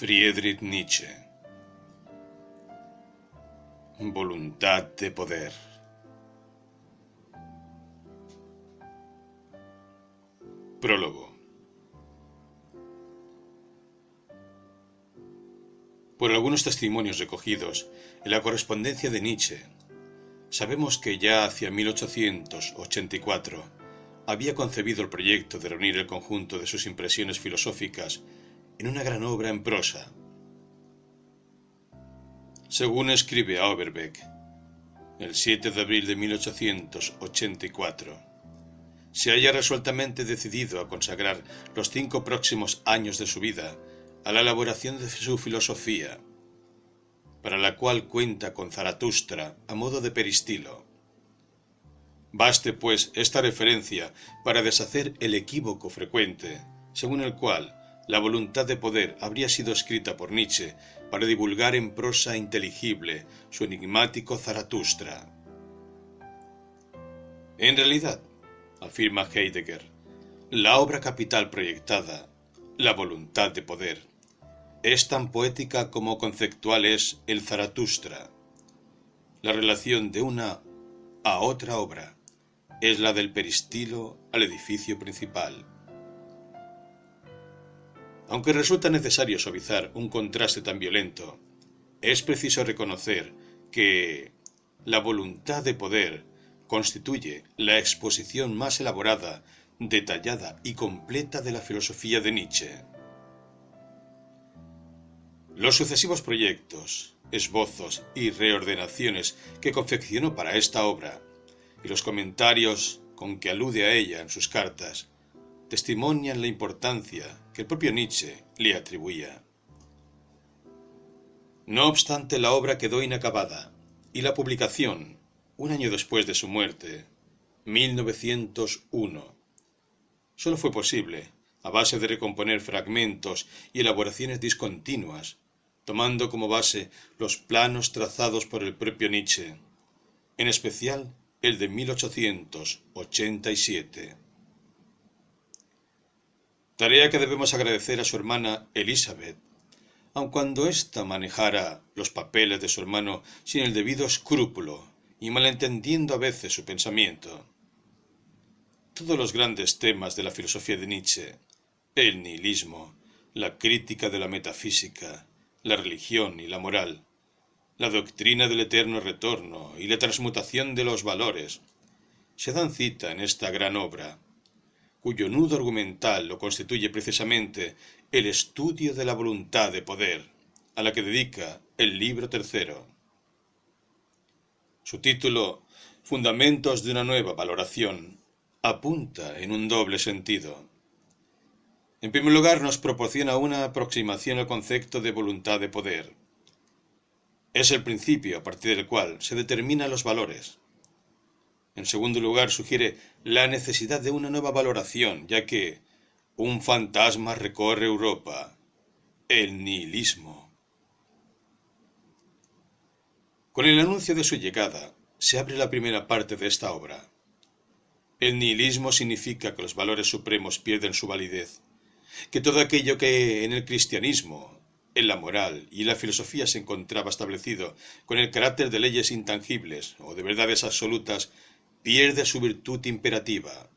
Friedrich Nietzsche. Voluntad de poder. Prólogo. Por algunos testimonios recogidos en la correspondencia de Nietzsche, sabemos que ya hacia 1884 había concebido el proyecto de reunir el conjunto de sus impresiones filosóficas en una gran obra en prosa. Según escribe Auerbeck, el 7 de abril de 1884, se haya resueltamente decidido a consagrar los cinco próximos años de su vida a la elaboración de su filosofía, para la cual cuenta con Zaratustra a modo de peristilo. Baste, pues, esta referencia para deshacer el equívoco frecuente, según el cual la voluntad de poder habría sido escrita por Nietzsche para divulgar en prosa inteligible su enigmático Zaratustra. En realidad, afirma Heidegger, la obra capital proyectada, la voluntad de poder, es tan poética como conceptual es el Zaratustra. La relación de una a otra obra es la del peristilo al edificio principal. Aunque resulta necesario suavizar un contraste tan violento, es preciso reconocer que la voluntad de poder constituye la exposición más elaborada, detallada y completa de la filosofía de Nietzsche. Los sucesivos proyectos, esbozos y reordenaciones que confeccionó para esta obra, y los comentarios con que alude a ella en sus cartas, testimonian la importancia el propio Nietzsche le atribuía. No obstante, la obra quedó inacabada y la publicación, un año después de su muerte, 1901, solo fue posible a base de recomponer fragmentos y elaboraciones discontinuas, tomando como base los planos trazados por el propio Nietzsche, en especial el de 1887. Tarea que debemos agradecer a su hermana Elizabeth, aun cuando ésta manejara los papeles de su hermano sin el debido escrúpulo y malentendiendo a veces su pensamiento. Todos los grandes temas de la filosofía de Nietzsche, el nihilismo, la crítica de la metafísica, la religión y la moral, la doctrina del eterno retorno y la transmutación de los valores, se dan cita en esta gran obra, cuyo nudo argumental lo constituye precisamente el estudio de la voluntad de poder, a la que dedica el libro tercero. Su título, Fundamentos de una nueva valoración, apunta en un doble sentido. En primer lugar, nos proporciona una aproximación al concepto de voluntad de poder. Es el principio a partir del cual se determinan los valores, en segundo lugar, sugiere la necesidad de una nueva valoración, ya que un fantasma recorre Europa, el nihilismo. Con el anuncio de su llegada, se abre la primera parte de esta obra. El nihilismo significa que los valores supremos pierden su validez, que todo aquello que en el cristianismo, en la moral y la filosofía se encontraba establecido con el carácter de leyes intangibles o de verdades absolutas pierde su virtud imperativa.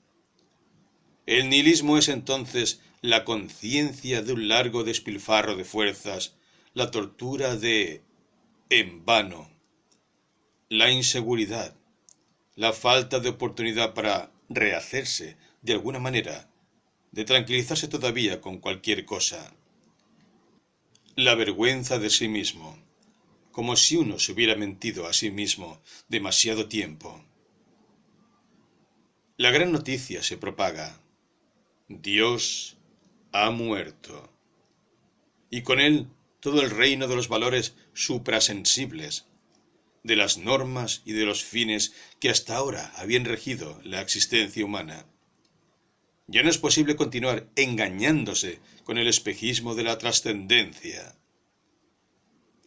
El nihilismo es entonces la conciencia de un largo despilfarro de fuerzas, la tortura de en vano, la inseguridad, la falta de oportunidad para rehacerse de alguna manera, de tranquilizarse todavía con cualquier cosa, la vergüenza de sí mismo, como si uno se hubiera mentido a sí mismo demasiado tiempo. La gran noticia se propaga. Dios ha muerto. Y con él todo el reino de los valores suprasensibles, de las normas y de los fines que hasta ahora habían regido la existencia humana. Ya no es posible continuar engañándose con el espejismo de la trascendencia.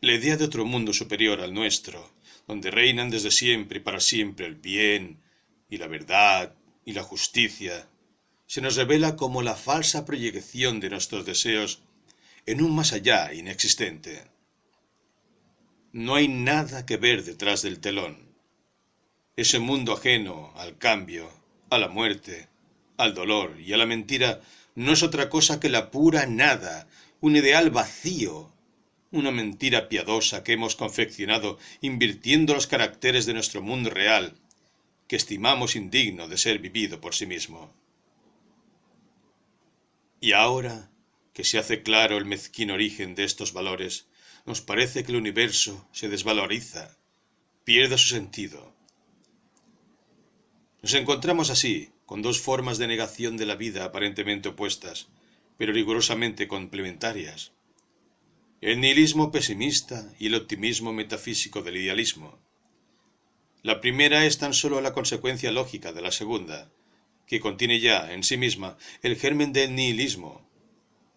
La idea de otro mundo superior al nuestro, donde reinan desde siempre y para siempre el bien, y la verdad y la justicia se nos revela como la falsa proyección de nuestros deseos en un más allá inexistente. No hay nada que ver detrás del telón. Ese mundo ajeno al cambio, a la muerte, al dolor y a la mentira no es otra cosa que la pura nada, un ideal vacío, una mentira piadosa que hemos confeccionado invirtiendo los caracteres de nuestro mundo real, que estimamos indigno de ser vivido por sí mismo. Y ahora que se hace claro el mezquino origen de estos valores, nos parece que el universo se desvaloriza, pierde su sentido. Nos encontramos así, con dos formas de negación de la vida aparentemente opuestas, pero rigurosamente complementarias. El nihilismo pesimista y el optimismo metafísico del idealismo. La primera es tan solo la consecuencia lógica de la segunda, que contiene ya en sí misma el germen del nihilismo,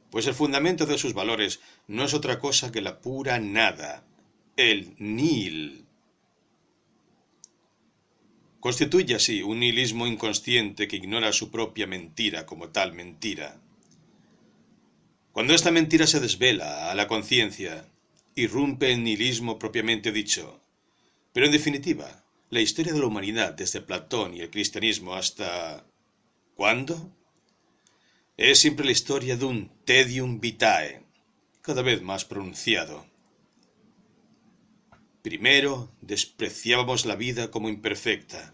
pues el fundamento de sus valores no es otra cosa que la pura nada, el nihil. Constituye así un nihilismo inconsciente que ignora su propia mentira como tal mentira. Cuando esta mentira se desvela a la conciencia, irrumpe el nihilismo propiamente dicho. Pero en definitiva, la historia de la humanidad desde Platón y el cristianismo hasta... ¿Cuándo? Es siempre la historia de un tedium vitae, cada vez más pronunciado. Primero despreciábamos la vida como imperfecta,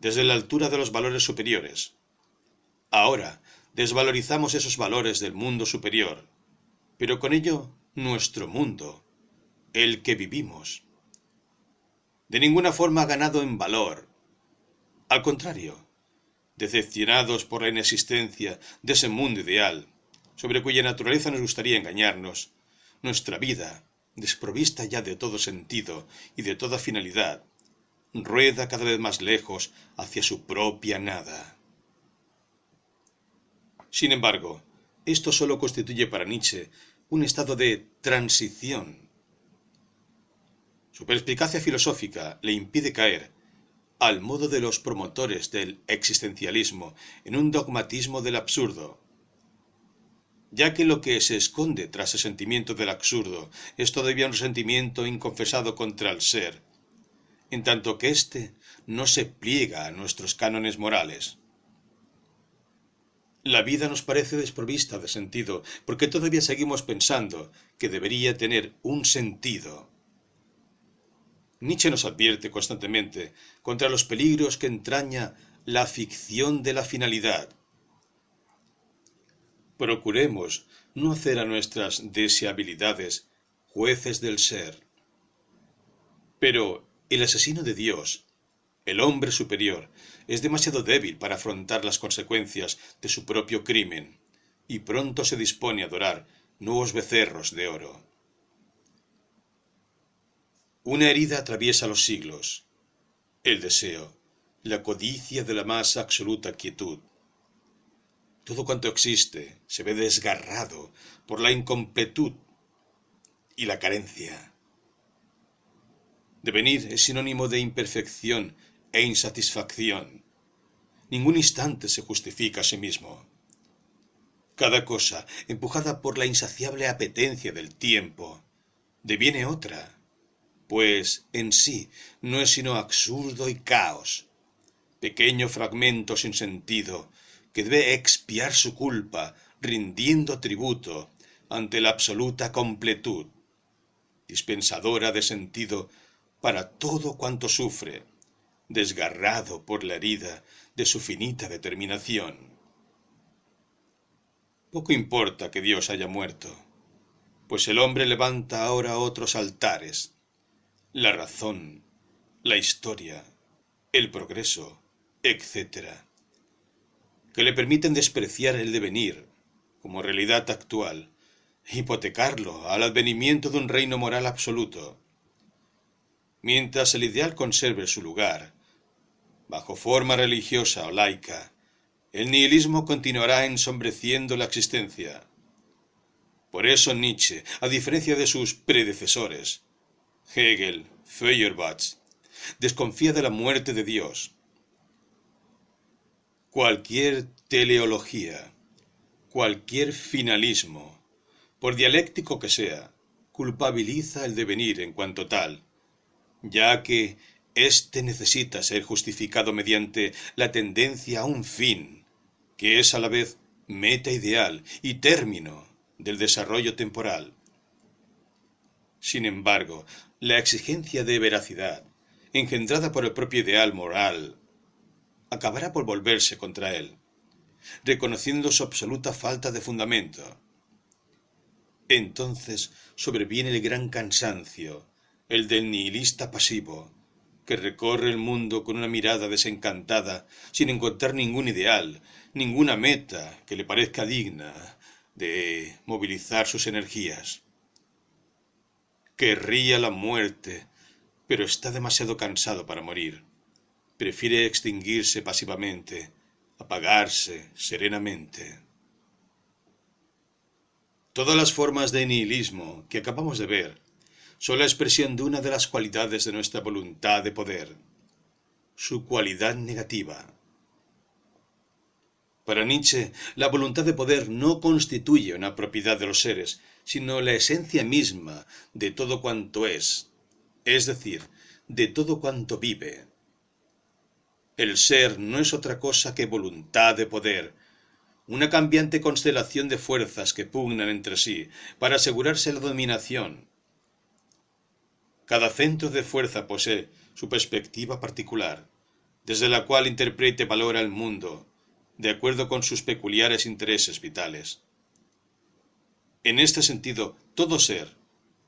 desde la altura de los valores superiores. Ahora desvalorizamos esos valores del mundo superior, pero con ello nuestro mundo, el que vivimos. De ninguna forma ha ganado en valor. Al contrario, decepcionados por la inexistencia de ese mundo ideal, sobre cuya naturaleza nos gustaría engañarnos, nuestra vida, desprovista ya de todo sentido y de toda finalidad, rueda cada vez más lejos hacia su propia nada. Sin embargo, esto sólo constituye para Nietzsche un estado de transición. Su perspicacia filosófica le impide caer, al modo de los promotores del existencialismo, en un dogmatismo del absurdo, ya que lo que se esconde tras el sentimiento del absurdo es todavía un resentimiento inconfesado contra el ser, en tanto que éste no se pliega a nuestros cánones morales. La vida nos parece desprovista de sentido, porque todavía seguimos pensando que debería tener un sentido. Nietzsche nos advierte constantemente contra los peligros que entraña la ficción de la finalidad. Procuremos no hacer a nuestras deseabilidades jueces del ser. Pero el asesino de Dios, el hombre superior, es demasiado débil para afrontar las consecuencias de su propio crimen, y pronto se dispone a adorar nuevos becerros de oro. Una herida atraviesa los siglos, el deseo, la codicia de la más absoluta quietud. Todo cuanto existe se ve desgarrado por la incompletud y la carencia. Devenir es sinónimo de imperfección e insatisfacción. Ningún instante se justifica a sí mismo. Cada cosa, empujada por la insaciable apetencia del tiempo, deviene otra, pues en sí no es sino absurdo y caos, pequeño fragmento sin sentido que debe expiar su culpa rindiendo tributo ante la absoluta completud, dispensadora de sentido para todo cuanto sufre, desgarrado por la herida de su finita determinación. Poco importa que Dios haya muerto, pues el hombre levanta ahora otros altares, la razón, la historia, el progreso, etc., que le permiten despreciar el devenir como realidad actual, hipotecarlo al advenimiento de un reino moral absoluto, mientras el ideal conserve su lugar, bajo forma religiosa o laica, el nihilismo continuará ensombreciendo la existencia. Por eso Nietzsche, a diferencia de sus predecesores, Hegel, Feuerbach, desconfía de la muerte de Dios. Cualquier teleología, cualquier finalismo, por dialéctico que sea, culpabiliza el devenir en cuanto tal, ya que éste necesita ser justificado mediante la tendencia a un fin, que es a la vez meta ideal y término del desarrollo temporal. Sin embargo, la exigencia de veracidad, engendrada por el propio ideal moral, acabará por volverse contra él, reconociendo su absoluta falta de fundamento. Entonces sobreviene el gran cansancio, el del nihilista pasivo, que recorre el mundo con una mirada desencantada, sin encontrar ningún ideal, ninguna meta que le parezca digna de movilizar sus energías. Querría la muerte, pero está demasiado cansado para morir. Prefiere extinguirse pasivamente, apagarse serenamente. Todas las formas de nihilismo que acabamos de ver son la expresión de una de las cualidades de nuestra voluntad de poder, su cualidad negativa. Para Nietzsche, la voluntad de poder no constituye una propiedad de los seres, sino la esencia misma de todo cuanto es, es decir, de todo cuanto vive. El ser no es otra cosa que voluntad de poder, una cambiante constelación de fuerzas que pugnan entre sí para asegurarse la dominación, cada centro de fuerza posee su perspectiva particular, desde la cual interpreta y valora el mundo, de acuerdo con sus peculiares intereses vitales. En este sentido, todo ser,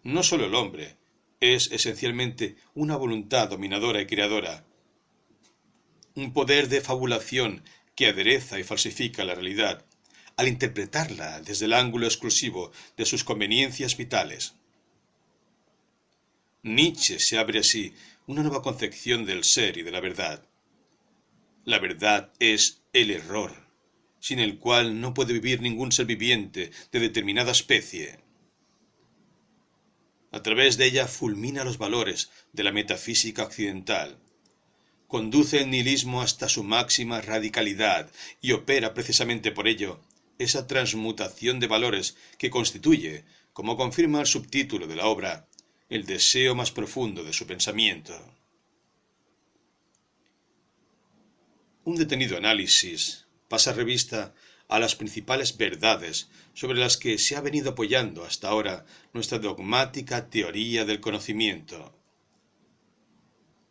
no solo el hombre, es esencialmente una voluntad dominadora y creadora, un poder de fabulación que adereza y falsifica la realidad al interpretarla desde el ángulo exclusivo de sus conveniencias vitales. Nietzsche se abre así una nueva concepción del ser y de la verdad. La verdad es el error, sin el cual no puede vivir ningún ser viviente de determinada especie. A través de ella fulmina los valores de la metafísica occidental, conduce el nihilismo hasta su máxima radicalidad y opera precisamente por ello esa transmutación de valores que constituye, como confirma el subtítulo de la obra, el deseo más profundo de su pensamiento. Un detenido análisis pasa revista a las principales verdades sobre las que se ha venido apoyando hasta ahora nuestra dogmática teoría del conocimiento.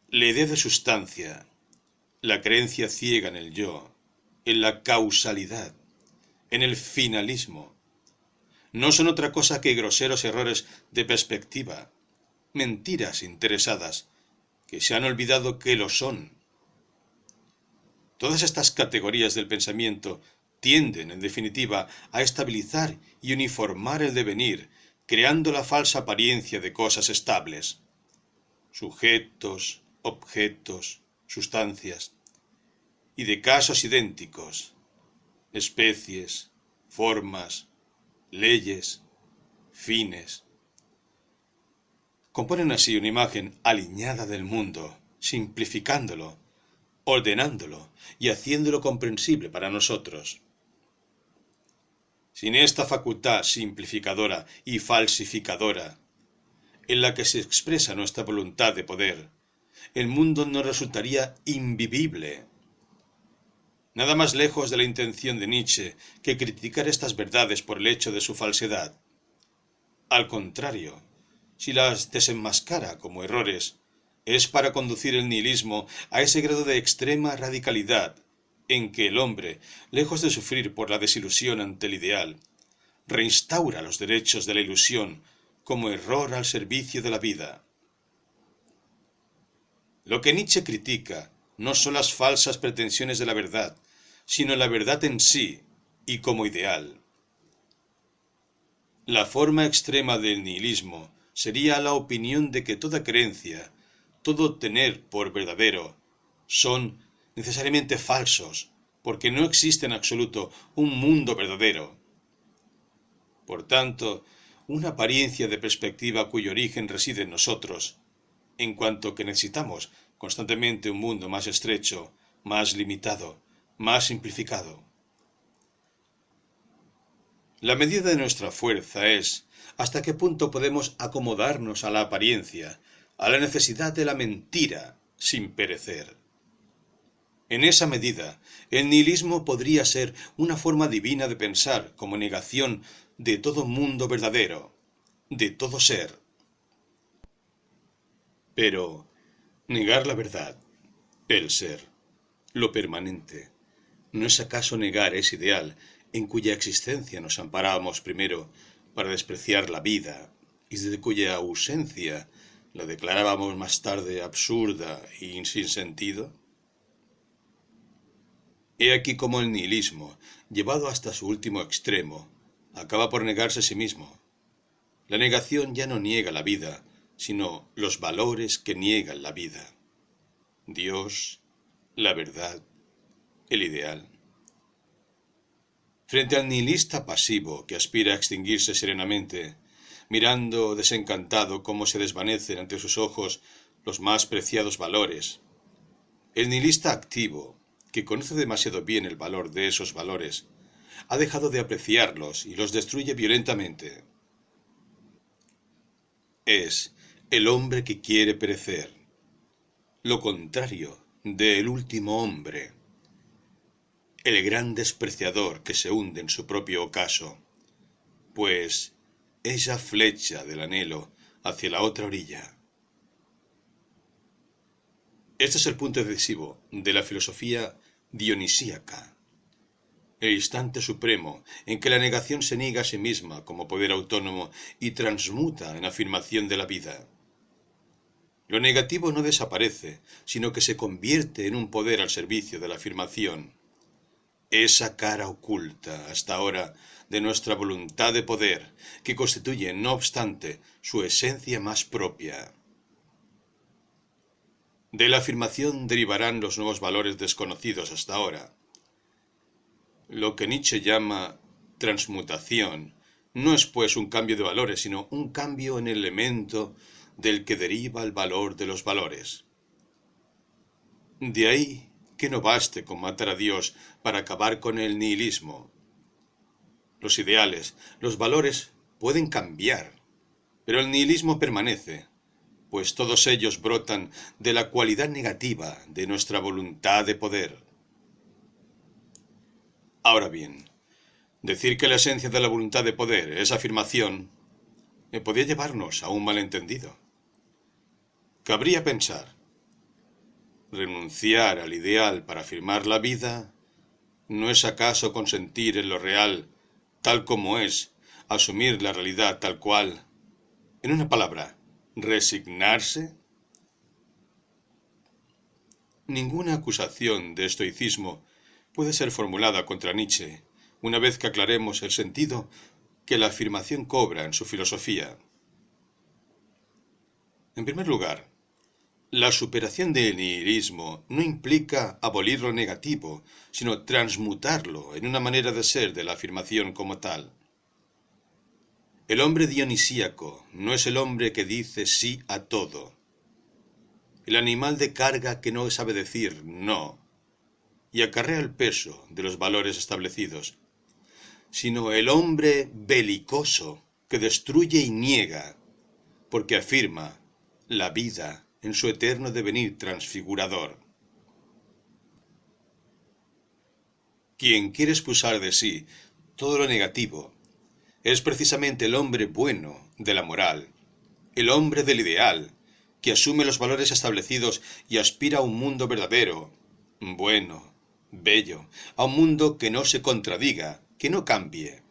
La idea de sustancia, la creencia ciega en el yo, en la causalidad, en el finalismo, no son otra cosa que groseros errores de perspectiva, mentiras interesadas, que se han olvidado que lo son. Todas estas categorías del pensamiento tienden, en definitiva, a estabilizar y uniformar el devenir, creando la falsa apariencia de cosas estables. Sujetos, objetos, sustancias, y de casos idénticos, especies, formas, leyes, fines, componen así una imagen alineada del mundo, simplificándolo, ordenándolo y haciéndolo comprensible para nosotros. Sin esta facultad simplificadora y falsificadora, en la que se expresa nuestra voluntad de poder, el mundo no resultaría invivible. Nada más lejos de la intención de Nietzsche que criticar estas verdades por el hecho de su falsedad. Al contrario, si las desenmascara como errores, es para conducir el nihilismo a ese grado de extrema radicalidad en que el hombre, lejos de sufrir por la desilusión ante el ideal, reinstaura los derechos de la ilusión como error al servicio de la vida. Lo que Nietzsche critica no son las falsas pretensiones de la verdad, sino la verdad en sí y como ideal. La forma extrema del nihilismo sería la opinión de que toda creencia, todo tener por verdadero, son necesariamente falsos, porque no existe en absoluto un mundo verdadero. Por tanto, una apariencia de perspectiva cuyo origen reside en nosotros, en cuanto que necesitamos constantemente un mundo más estrecho, más limitado, más simplificado. La medida de nuestra fuerza es hasta qué punto podemos acomodarnos a la apariencia, a la necesidad de la mentira, sin perecer. En esa medida, el nihilismo podría ser una forma divina de pensar como negación de todo mundo verdadero, de todo ser. Pero negar la verdad, el ser, lo permanente, ¿no es acaso negar ese ideal en cuya existencia nos amparábamos primero para despreciar la vida y de cuya ausencia la declarábamos más tarde absurda y sin sentido? He aquí como el nihilismo, llevado hasta su último extremo, acaba por negarse a sí mismo. La negación ya no niega la vida, sino los valores que niegan la vida. Dios, la verdad, el ideal. Frente al nihilista pasivo que aspira a extinguirse serenamente, mirando desencantado cómo se desvanecen ante sus ojos los más preciados valores, el nihilista activo, que conoce demasiado bien el valor de esos valores, ha dejado de apreciarlos y los destruye violentamente. Es el hombre que quiere perecer, lo contrario del último hombre, el gran despreciador que se hunde en su propio ocaso, pues esa flecha del anhelo hacia la otra orilla este es el punto decisivo de la filosofía dionisíaca, el instante supremo en que la negación se niega a sí misma como poder autónomo y transmuta en afirmación de la vida. Lo negativo no desaparece, sino que se convierte en un poder al servicio de la afirmación. Esa cara oculta hasta ahora de nuestra voluntad de poder, que constituye, no obstante, su esencia más propia. De la afirmación derivarán los nuevos valores desconocidos hasta ahora. Lo que Nietzsche llama transmutación no es pues un cambio de valores, sino un cambio en el elemento del que deriva el valor de los valores. De ahí que no baste con matar a Dios para acabar con el nihilismo. Los ideales, los valores pueden cambiar, pero el nihilismo permanece, pues todos ellos brotan de la cualidad negativa de nuestra voluntad de poder. Ahora bien, decir que la esencia de la voluntad de poder es afirmación, me podía llevarnos a un malentendido. Cabría pensar, renunciar al ideal para afirmar la vida, ¿no es acaso consentir en lo real tal como es, asumir la realidad tal cual? En una palabra, resignarse? Ninguna acusación de estoicismo puede ser formulada contra Nietzsche una vez que aclaremos el sentido que la afirmación cobra en su filosofía. En primer lugar, la superación del nihilismo no implica abolir lo negativo, sino transmutarlo en una manera de ser de la afirmación como tal. El hombre dionisíaco no es el hombre que dice sí a todo. El animal de carga que no sabe decir no y acarrea el peso de los valores establecidos, sino el hombre belicoso que destruye y niega, porque afirma la vida en su eterno devenir transfigurador. Quien quiere expulsar de sí todo lo negativo es precisamente el hombre bueno de la moral, el hombre del ideal, que asume los valores establecidos y aspira a un mundo verdadero, bueno, bello, a un mundo que no se contradiga, que no cambie.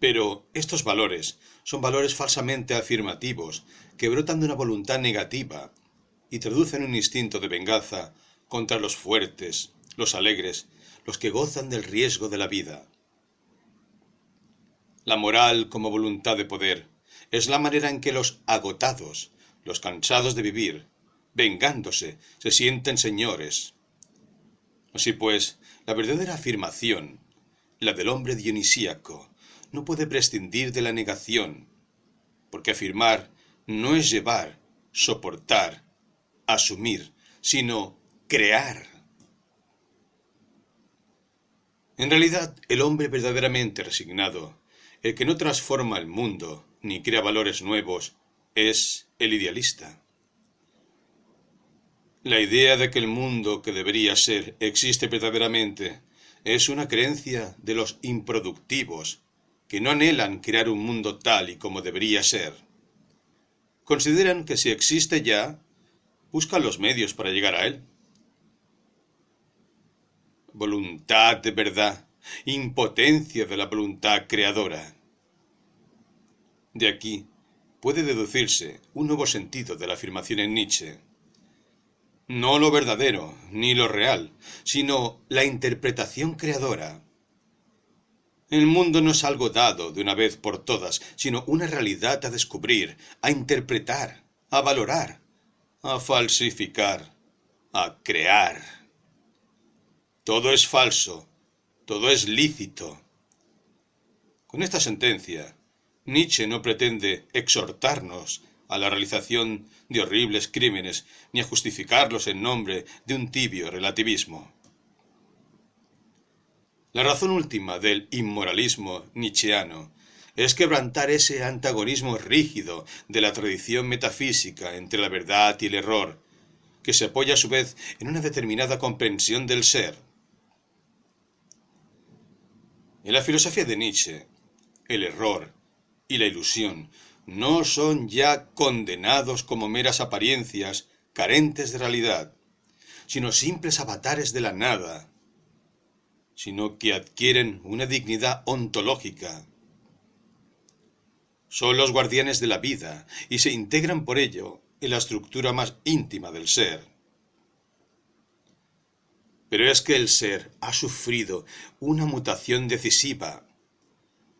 Pero estos valores son valores falsamente afirmativos, que brotan de una voluntad negativa y traducen un instinto de venganza contra los fuertes, los alegres, los que gozan del riesgo de la vida. La moral como voluntad de poder es la manera en que los agotados, los cansados de vivir, vengándose, se sienten señores. Así pues, la verdadera afirmación, la del hombre dionisíaco, no puede prescindir de la negación, porque afirmar no es llevar, soportar, asumir, sino crear. En realidad, el hombre verdaderamente resignado, el que no transforma el mundo ni crea valores nuevos, es el idealista. La idea de que el mundo que debería ser existe verdaderamente es una creencia de los improductivos que no anhelan crear un mundo tal y como debería ser. Consideran que si existe ya, buscan los medios para llegar a él. Voluntad de verdad, impotencia de la voluntad creadora. De aquí puede deducirse un nuevo sentido de la afirmación en Nietzsche. No lo verdadero, ni lo real, sino la interpretación creadora. El mundo no es algo dado de una vez por todas, sino una realidad a descubrir, a interpretar, a valorar, a falsificar, a crear. Todo es falso, todo es lícito. Con esta sentencia, Nietzsche no pretende exhortarnos a la realización de horribles crímenes ni a justificarlos en nombre de un tibio relativismo. La razón última del inmoralismo nietzscheano es quebrantar ese antagonismo rígido de la tradición metafísica entre la verdad y el error, que se apoya a su vez en una determinada comprensión del ser. En la filosofía de Nietzsche, el error y la ilusión no son ya condenados como meras apariencias carentes de realidad, sino simples avatares de la nada, sino que adquieren una dignidad ontológica. Son los guardianes de la vida y se integran por ello en la estructura más íntima del ser. Pero es que el ser ha sufrido una mutación decisiva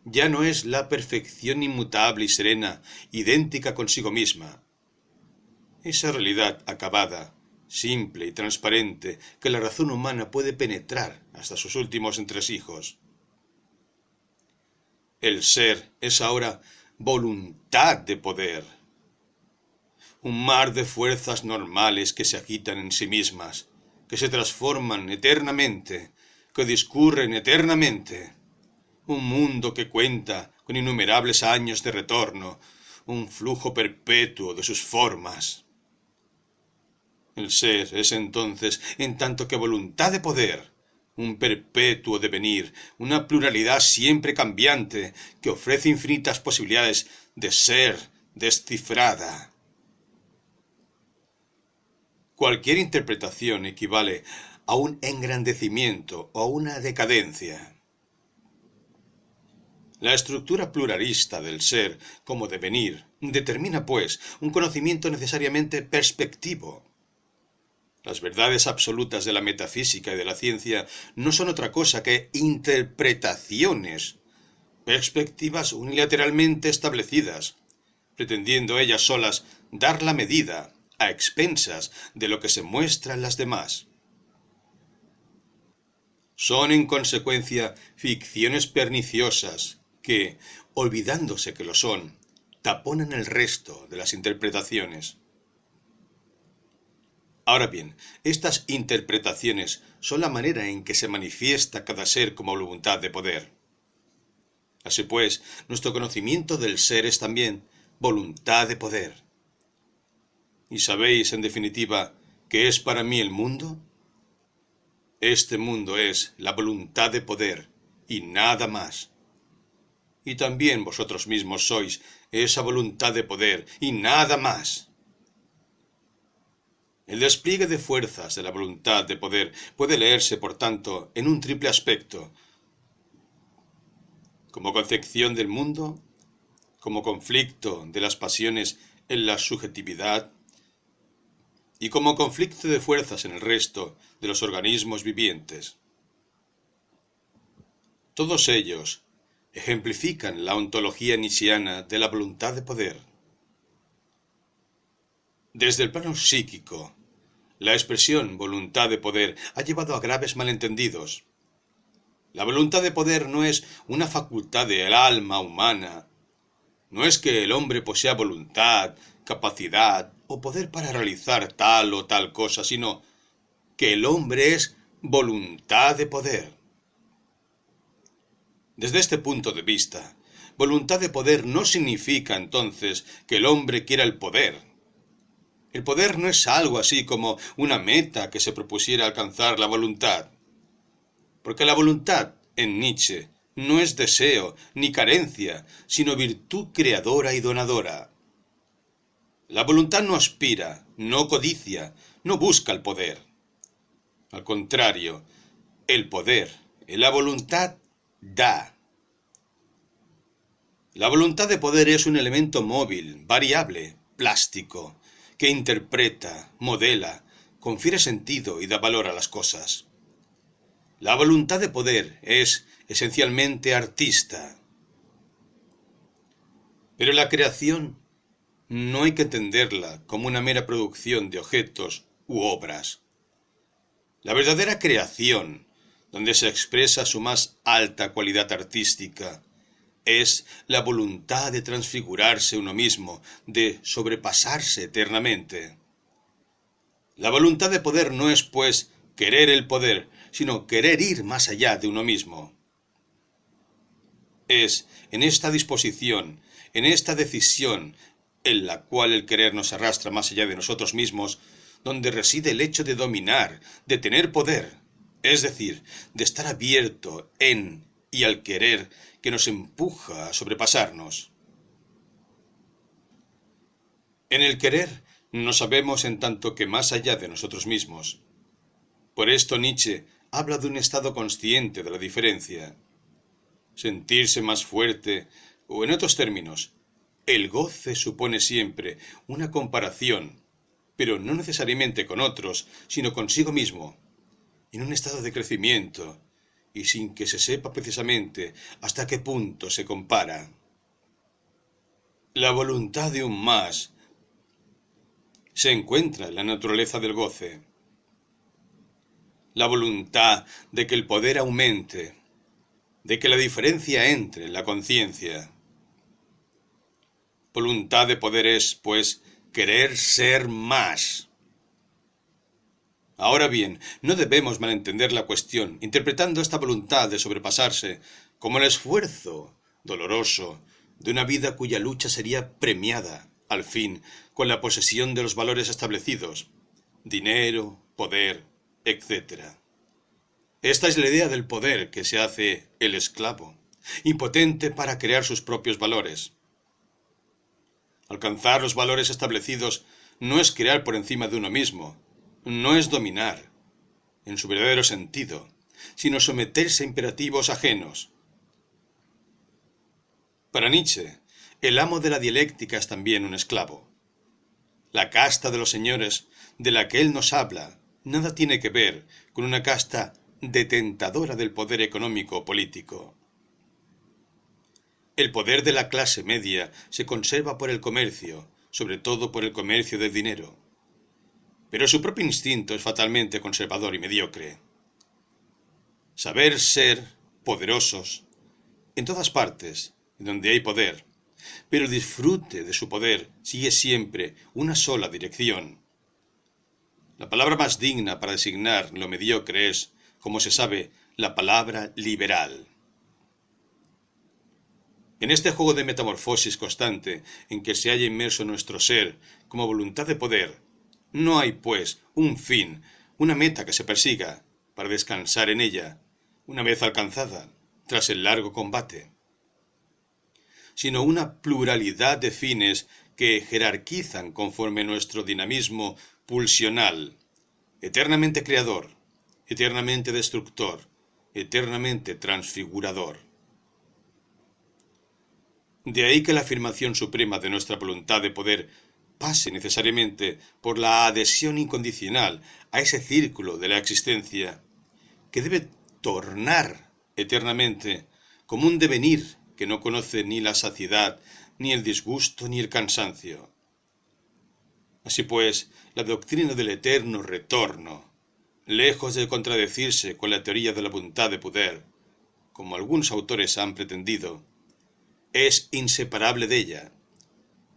ya no es la perfección inmutable y serena, idéntica consigo misma. Esa realidad acabada, simple y transparente que la razón humana puede penetrar hasta sus últimos entresijos. El ser es ahora voluntad de poder, un mar de fuerzas normales que se agitan en sí mismas, que se transforman eternamente, que discurren eternamente un mundo que cuenta con innumerables años de retorno, un flujo perpetuo de sus formas. El ser es entonces, en tanto que voluntad de poder, un perpetuo devenir, una pluralidad siempre cambiante que ofrece infinitas posibilidades de ser descifrada. Cualquier interpretación equivale a un engrandecimiento o a una decadencia. La estructura pluralista del ser como devenir determina, pues, un conocimiento necesariamente perspectivo. Las verdades absolutas de la metafísica y de la ciencia no son otra cosa que interpretaciones, perspectivas unilateralmente establecidas, pretendiendo ellas solas dar la medida a expensas de lo que se muestra en las demás. Son en consecuencia ficciones perniciosas que, olvidándose que lo son, taponan el resto de las interpretaciones. Ahora bien, estas interpretaciones son la manera en que se manifiesta cada ser como voluntad de poder. Así pues, nuestro conocimiento del ser es también voluntad de poder. ¿Y sabéis, en definitiva, qué es para mí el mundo? Este mundo es la voluntad de poder y nada más y también vosotros mismos sois esa voluntad de poder y nada más. El despliegue de fuerzas de la voluntad de poder puede leerse, por tanto, en un triple aspecto, como concepción del mundo, como conflicto de las pasiones en la subjetividad y como conflicto de fuerzas en el resto de los organismos vivientes. Todos ellos ejemplifican la ontología nietzscheana de la voluntad de poder. Desde el plano psíquico, la expresión voluntad de poder ha llevado a graves malentendidos. La voluntad de poder no es una facultad del alma humana. No es que el hombre posea voluntad, capacidad o poder para realizar tal o tal cosa, sino que el hombre es voluntad de poder. Desde este punto de vista, voluntad de poder no significa entonces que el hombre quiera el poder. El poder no es algo así como una meta que se propusiera alcanzar la voluntad. Porque la voluntad, en Nietzsche, no es deseo ni carencia, sino virtud creadora y donadora. La voluntad no aspira, no codicia, no busca el poder. Al contrario, el poder, la voluntad, da. La voluntad de poder es un elemento móvil, variable, plástico, que interpreta, modela, confiere sentido y da valor a las cosas. La voluntad de poder es esencialmente artista. Pero la creación no hay que entenderla como una mera producción de objetos u obras. La verdadera creación, donde se expresa su más alta cualidad artística, es la voluntad de transfigurarse uno mismo, de sobrepasarse eternamente. La voluntad de poder no es, pues, querer el poder, sino querer ir más allá de uno mismo. Es en esta disposición, en esta decisión, en la cual el querer nos arrastra más allá de nosotros mismos, donde reside el hecho de dominar, de tener poder, es decir, de estar abierto en y al querer que nos empuja a sobrepasarnos. En el querer no sabemos en tanto que más allá de nosotros mismos. Por esto Nietzsche habla de un estado consciente de la diferencia. Sentirse más fuerte, o en otros términos, el goce supone siempre una comparación, pero no necesariamente con otros, sino consigo mismo, en un estado de crecimiento, y sin que se sepa precisamente hasta qué punto se compara. La voluntad de un más se encuentra en la naturaleza del goce. La voluntad de que el poder aumente, de que la diferencia entre en la conciencia. Voluntad de poder es, pues, querer ser más. Ahora bien, no debemos malentender la cuestión, interpretando esta voluntad de sobrepasarse como el esfuerzo doloroso de una vida cuya lucha sería premiada, al fin, con la posesión de los valores establecidos, dinero, poder, etc. Esta es la idea del poder que se hace el esclavo, impotente para crear sus propios valores. Alcanzar los valores establecidos no es crear por encima de uno mismo, no es dominar, en su verdadero sentido, sino someterse a imperativos ajenos. Para Nietzsche, el amo de la dialéctica es también un esclavo. La casta de los señores de la que él nos habla nada tiene que ver con una casta detentadora del poder económico o político. El poder de la clase media se conserva por el comercio, sobre todo por el comercio de dinero. Pero su propio instinto es fatalmente conservador y mediocre. Saber ser poderosos en todas partes, donde hay poder, pero el disfrute de su poder sigue siempre una sola dirección. La palabra más digna para designar lo mediocre es, como se sabe, la palabra liberal. En este juego de metamorfosis constante en que se halla inmerso nuestro ser como voluntad de poder, no hay, pues, un fin, una meta que se persiga, para descansar en ella, una vez alcanzada, tras el largo combate, sino una pluralidad de fines que jerarquizan conforme nuestro dinamismo pulsional, eternamente creador, eternamente destructor, eternamente transfigurador. De ahí que la afirmación suprema de nuestra voluntad de poder pase necesariamente por la adhesión incondicional a ese círculo de la existencia, que debe tornar eternamente como un devenir que no conoce ni la saciedad, ni el disgusto, ni el cansancio. Así pues, la doctrina del eterno retorno, lejos de contradecirse con la teoría de la voluntad de poder, como algunos autores han pretendido, es inseparable de ella.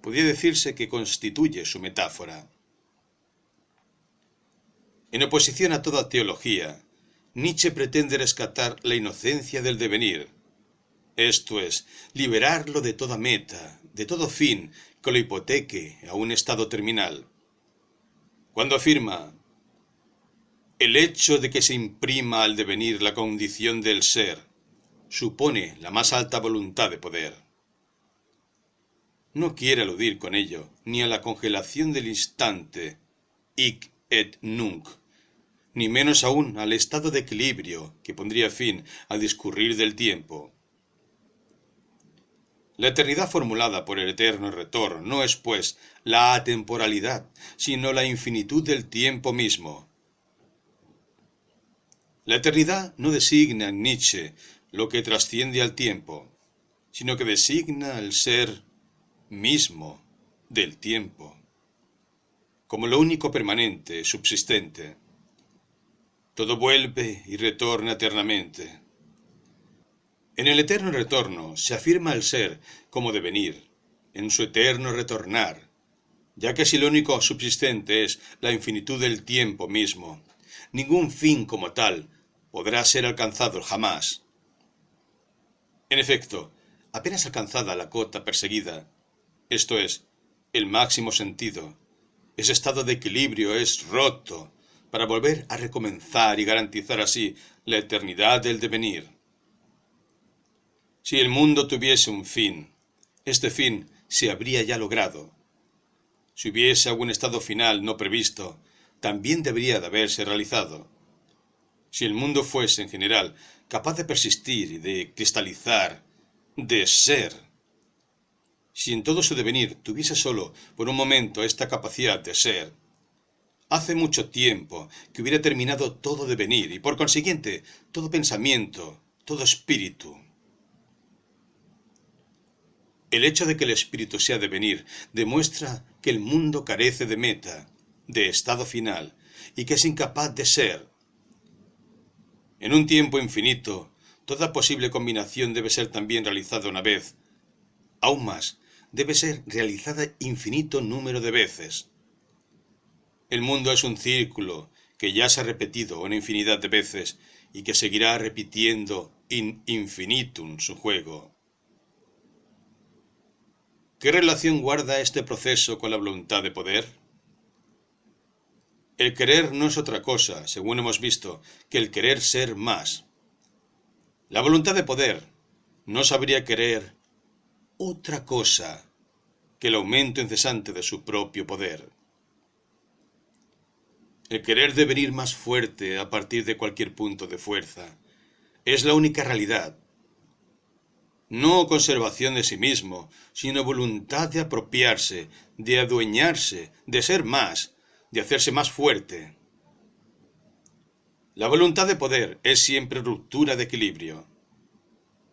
Podría decirse que constituye su metáfora. En oposición a toda teología, Nietzsche pretende rescatar la inocencia del devenir, esto es, liberarlo de toda meta, de todo fin que lo hipoteque a un estado terminal. Cuando afirma, el hecho de que se imprima al devenir la condición del ser supone la más alta voluntad de poder. No quiere aludir con ello ni a la congelación del instante, hic et nunc, ni menos aún al estado de equilibrio que pondría fin al discurrir del tiempo. La eternidad formulada por el eterno retorno no es, pues, la atemporalidad, sino la infinitud del tiempo mismo. La eternidad no designa en Nietzsche lo que trasciende al tiempo, sino que designa el ser mismo del tiempo, como lo único permanente, subsistente. Todo vuelve y retorna eternamente. En el eterno retorno se afirma el ser como devenir, en su eterno retornar, ya que si lo único subsistente es la infinitud del tiempo mismo, ningún fin como tal podrá ser alcanzado jamás. En efecto, apenas alcanzada la cota perseguida, esto es, el máximo sentido, ese estado de equilibrio es roto para volver a recomenzar y garantizar así la eternidad del devenir. Si el mundo tuviese un fin, este fin se habría ya logrado. Si hubiese algún estado final no previsto, también debería de haberse realizado. Si el mundo fuese en general capaz de persistir y de cristalizar, de ser, si en todo su devenir tuviese solo por un momento esta capacidad de ser, hace mucho tiempo que hubiera terminado todo devenir y por consiguiente todo pensamiento, todo espíritu. El hecho de que el espíritu sea devenir demuestra que el mundo carece de meta, de estado final, y que es incapaz de ser. En un tiempo infinito, toda posible combinación debe ser también realizada una vez. Aún más, debe ser realizada infinito número de veces. El mundo es un círculo que ya se ha repetido una infinidad de veces y que seguirá repitiendo in infinitum su juego. ¿Qué relación guarda este proceso con la voluntad de poder? El querer no es otra cosa, según hemos visto, que el querer ser más. La voluntad de poder no sabría querer otra cosa que el aumento incesante de su propio poder. El querer devenir más fuerte a partir de cualquier punto de fuerza es la única realidad no conservación de sí mismo, sino voluntad de apropiarse, de adueñarse, de ser más, de hacerse más fuerte. La voluntad de poder es siempre ruptura de equilibrio.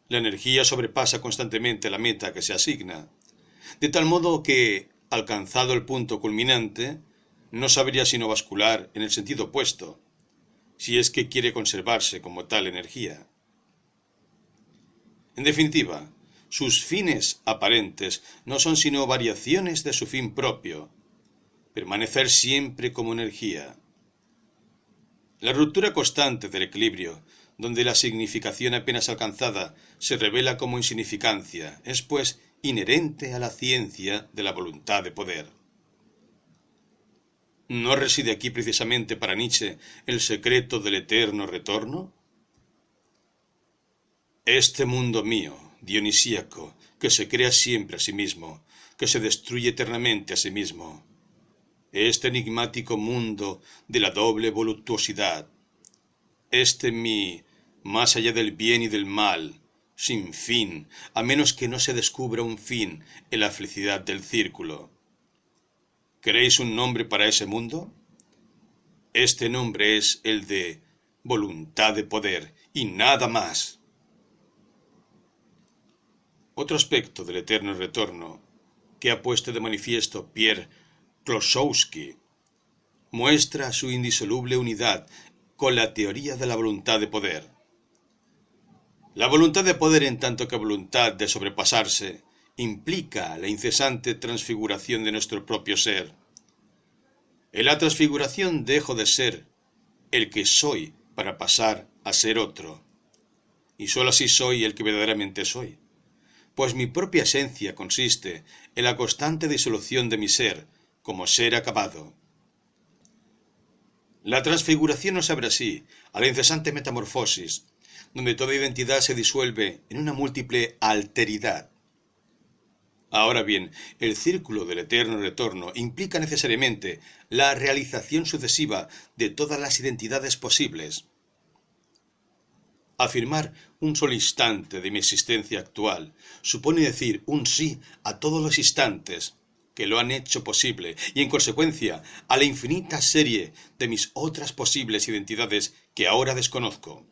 La energía sobrepasa constantemente la meta que se asigna, de tal modo que, alcanzado el punto culminante, no sabría sino bascular en el sentido opuesto, si es que quiere conservarse como tal energía. En definitiva, sus fines aparentes no son sino variaciones de su fin propio, permanecer siempre como energía. La ruptura constante del equilibrio, donde la significación apenas alcanzada se revela como insignificancia, es pues inherente a la ciencia de la voluntad de poder. ¿No reside aquí precisamente para Nietzsche el secreto del eterno retorno? Este mundo mío, dionisíaco, que se crea siempre a sí mismo, que se destruye eternamente a sí mismo. Este enigmático mundo de la doble voluptuosidad. Este mi, más allá del bien y del mal, sin fin, a menos que no se descubra un fin en la felicidad del círculo. ¿Queréis un nombre para ese mundo? Este nombre es el de voluntad de poder y nada más. Otro aspecto del eterno retorno que ha puesto de manifiesto Pierre Klosowski muestra su indisoluble unidad con la teoría de la voluntad de poder. La voluntad de poder en tanto que voluntad de sobrepasarse implica la incesante transfiguración de nuestro propio ser. En la transfiguración dejo de ser el que soy para pasar a ser otro. y sólo así soy el que verdaderamente soy, pues mi propia esencia consiste en la constante disolución de mi ser como ser acabado. La transfiguración nos abre así a la incesante metamorfosis, donde toda identidad se disuelve en una múltiple alteridad. Ahora bien, el círculo del eterno retorno implica necesariamente la realización sucesiva de todas las identidades posibles. Afirmar un solo instante de mi existencia actual supone decir un sí a todos los instantes que lo han hecho posible y en consecuencia a la infinita serie de mis otras posibles identidades que ahora desconozco.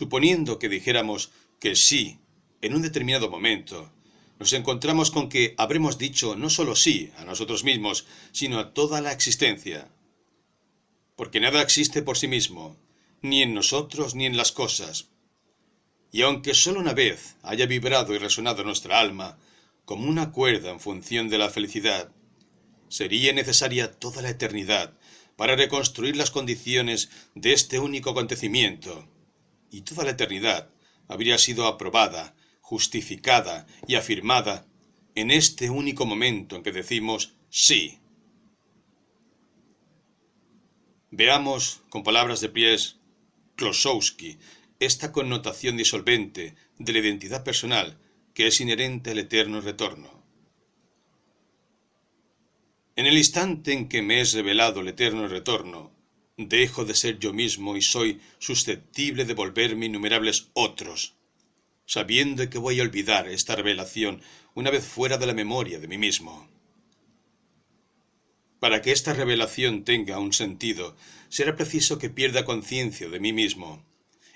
Suponiendo que dijéramos que sí en un determinado momento, nos encontramos con que habremos dicho no solo sí a nosotros mismos, sino a toda la existencia. Porque nada existe por sí mismo, ni en nosotros ni en las cosas. Y aunque solo una vez haya vibrado y resonado nuestra alma, como una cuerda en función de la felicidad, sería necesaria toda la eternidad para reconstruir las condiciones de este único acontecimiento, y toda la eternidad habría sido aprobada justificada y afirmada en este único momento en que decimos sí. Veamos, con palabras de Pies Klosowski, esta connotación disolvente de la identidad personal que es inherente al eterno retorno. En el instante en que me es revelado el eterno retorno, dejo de ser yo mismo y soy susceptible de volverme innumerables otros, sabiendo que voy a olvidar esta revelación una vez fuera de la memoria de mí mismo. Para que esta revelación tenga un sentido, será preciso que pierda conciencia de mí mismo,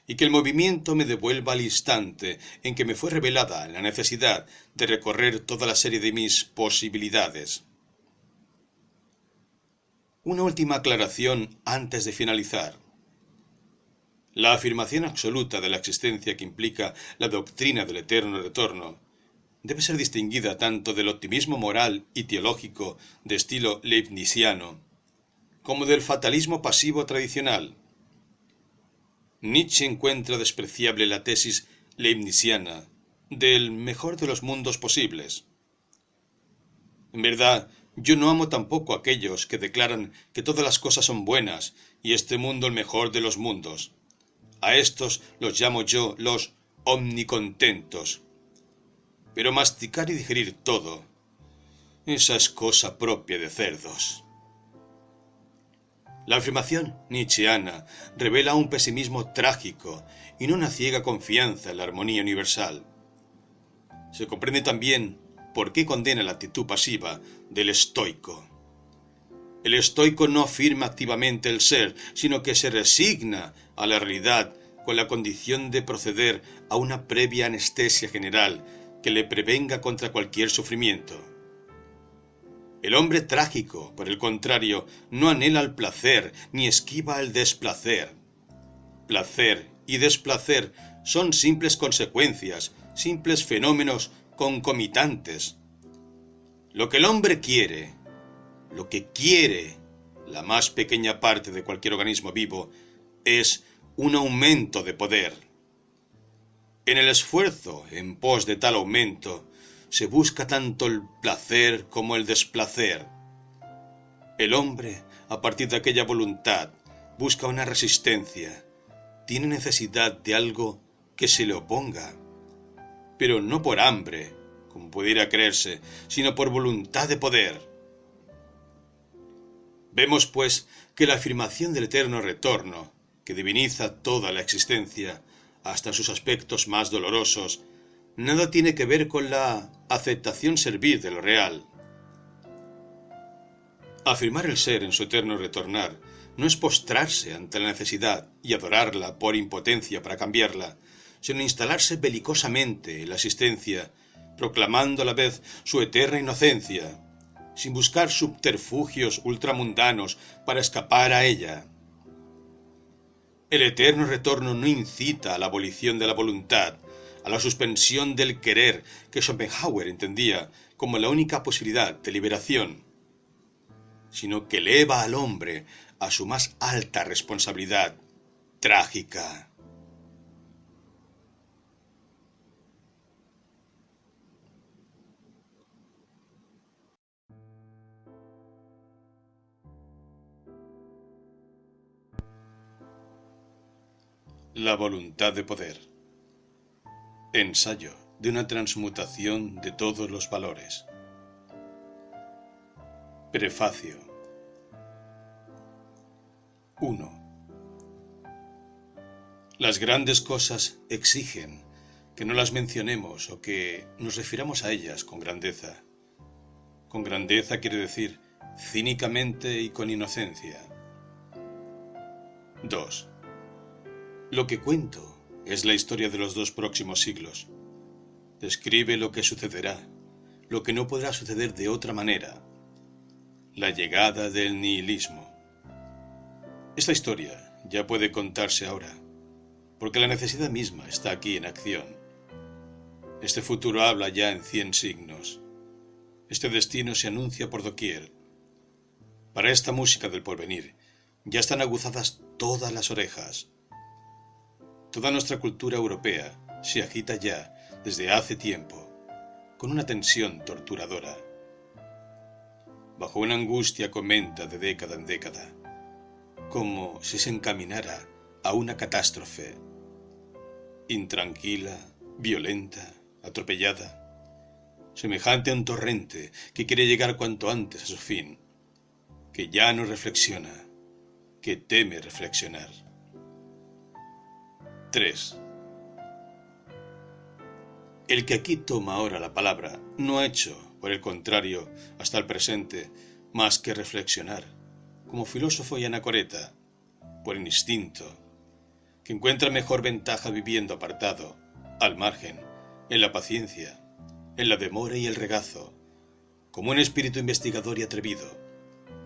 y que el movimiento me devuelva al instante en que me fue revelada la necesidad de recorrer toda la serie de mis posibilidades. Una última aclaración antes de finalizar. La afirmación absoluta de la existencia que implica la doctrina del eterno retorno debe ser distinguida tanto del optimismo moral y teológico de estilo leibniziano como del fatalismo pasivo tradicional. Nietzsche encuentra despreciable la tesis leibniziana del mejor de los mundos posibles. En verdad, yo no amo tampoco a aquellos que declaran que todas las cosas son buenas y este mundo el mejor de los mundos. A estos los llamo yo los omnicontentos. Pero masticar y digerir todo, esa es cosa propia de cerdos. La afirmación nietzscheana revela un pesimismo trágico y no una ciega confianza en la armonía universal. Se comprende también por qué condena la actitud pasiva del estoico. El estoico no afirma activamente el ser, sino que se resigna a la realidad con la condición de proceder a una previa anestesia general que le prevenga contra cualquier sufrimiento. El hombre trágico, por el contrario, no anhela el placer ni esquiva el desplacer. Placer y desplacer son simples consecuencias, simples fenómenos concomitantes. Lo que el hombre quiere, lo que quiere la más pequeña parte de cualquier organismo vivo es un aumento de poder. En el esfuerzo en pos de tal aumento se busca tanto el placer como el desplacer. El hombre, a partir de aquella voluntad, busca una resistencia, tiene necesidad de algo que se le oponga, pero no por hambre, como pudiera creerse, sino por voluntad de poder. Vemos, pues, que la afirmación del eterno retorno, que diviniza toda la existencia, hasta sus aspectos más dolorosos, nada tiene que ver con la aceptación servir de lo real. Afirmar el ser en su eterno retornar no es postrarse ante la necesidad y adorarla por impotencia para cambiarla, sino instalarse belicosamente en la existencia, proclamando a la vez su eterna inocencia, sin buscar subterfugios ultramundanos para escapar a ella. El eterno retorno no incita a la abolición de la voluntad, a la suspensión del querer que Schopenhauer entendía como la única posibilidad de liberación, sino que eleva al hombre a su más alta responsabilidad trágica. La voluntad de poder. Ensayo de una transmutación de todos los valores. Prefacio 1. Las grandes cosas exigen que no las mencionemos o que nos refiramos a ellas con grandeza. Con grandeza quiere decir cínicamente y con inocencia. 2. Lo que cuento es la historia de los dos próximos siglos. Describe lo que sucederá, lo que no podrá suceder de otra manera. La llegada del nihilismo. Esta historia ya puede contarse ahora, porque la necesidad misma está aquí en acción. Este futuro habla ya en cien signos. Este destino se anuncia por doquier. Para esta música del porvenir ya están aguzadas todas las orejas. Toda nuestra cultura europea se agita ya desde hace tiempo, con una tensión torturadora. Bajo una angustia comenta de década en década, como si se encaminara a una catástrofe, intranquila, violenta, atropellada, semejante a un torrente que quiere llegar cuanto antes a su fin, que ya no reflexiona, que teme reflexionar. 3. El que aquí toma ahora la palabra no ha hecho, por el contrario, hasta el presente, más que reflexionar, como filósofo y anacoreta, por instinto, que encuentra mejor ventaja viviendo apartado, al margen, en la paciencia, en la demora y el regazo, como un espíritu investigador y atrevido,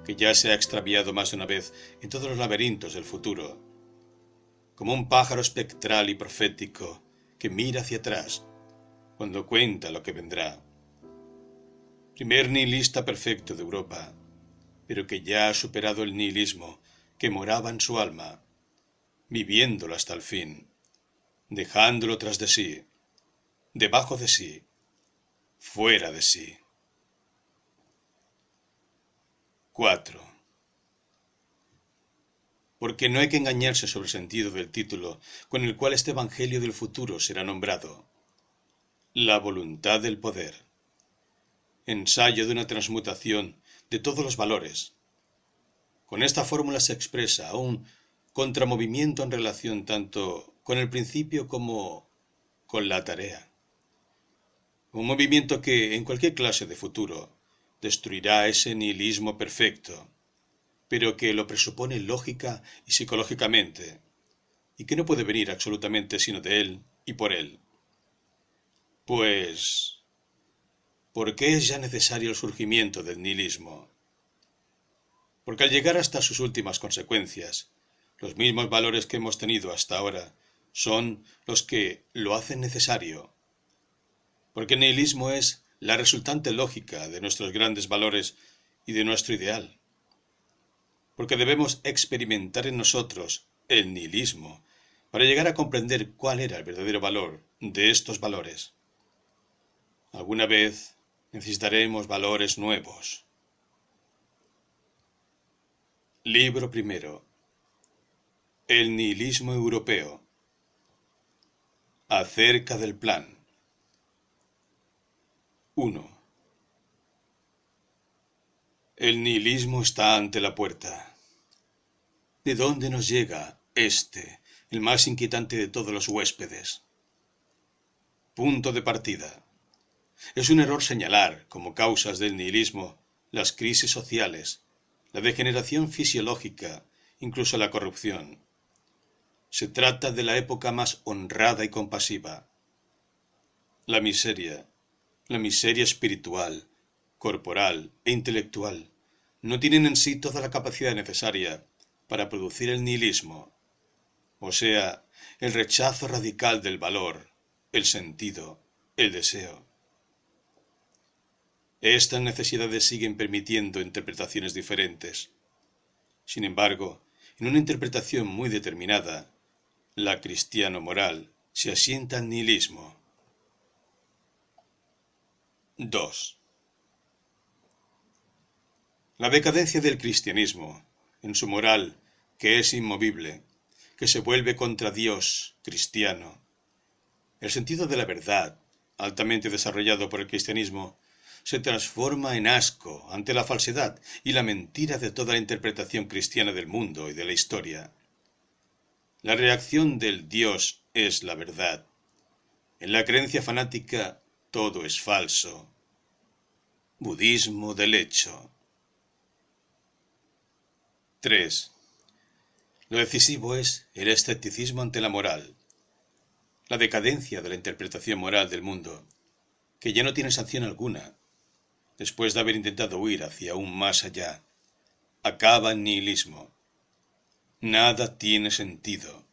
que ya se ha extraviado más de una vez en todos los laberintos del futuro, como un pájaro espectral y profético que mira hacia atrás cuando cuenta lo que vendrá. Primer nihilista perfecto de Europa, pero que ya ha superado el nihilismo que moraba en su alma, viviéndolo hasta el fin, dejándolo tras de sí, debajo de sí, fuera de sí. 4. Porque no hay que engañarse sobre el sentido del título con el cual este Evangelio del futuro será nombrado. La voluntad del poder. Ensayo de una transmutación de todos los valores. Con esta fórmula se expresa un contramovimiento en relación tanto con el principio como con la tarea. Un movimiento que, en cualquier clase de futuro, destruirá ese nihilismo perfecto, pero que lo presupone lógica y psicológicamente, y que no puede venir absolutamente sino de él y por él. Pues, ¿por qué es ya necesario el surgimiento del nihilismo? Porque al llegar hasta sus últimas consecuencias, los mismos valores que hemos tenido hasta ahora son los que lo hacen necesario. Porque el nihilismo es la resultante lógica de nuestros grandes valores y de nuestro ideal. Porque debemos experimentar en nosotros el nihilismo para llegar a comprender cuál era el verdadero valor de estos valores. Alguna vez necesitaremos valores nuevos. Libro primero. El nihilismo europeo. Acerca del plan. 1. El nihilismo está ante la puerta. ¿De dónde nos llega este, el más inquietante de todos los huéspedes? Punto de partida. Es un error señalar como causas del nihilismo las crisis sociales, la degeneración fisiológica, incluso la corrupción. Se trata de la época más honrada y compasiva. La miseria, la miseria espiritual, corporal e intelectual no tienen en sí toda la capacidad necesaria para producir el nihilismo, o sea, el rechazo radical del valor, el sentido, el deseo. Estas necesidades siguen permitiendo interpretaciones diferentes. Sin embargo, en una interpretación muy determinada, la cristiano moral se asienta al nihilismo. 2. La decadencia del cristianismo, en su moral, que es inmovible, que se vuelve contra Dios cristiano. El sentido de la verdad, altamente desarrollado por el cristianismo, se transforma en asco ante la falsedad y la mentira de toda la interpretación cristiana del mundo y de la historia. La reacción del Dios es la verdad. En la creencia fanática todo es falso. Budismo del hecho. 3. Lo decisivo es el escepticismo ante la moral, la decadencia de la interpretación moral del mundo, que ya no tiene sanción alguna, después de haber intentado huir hacia un más allá, acaba en nihilismo. Nada tiene sentido.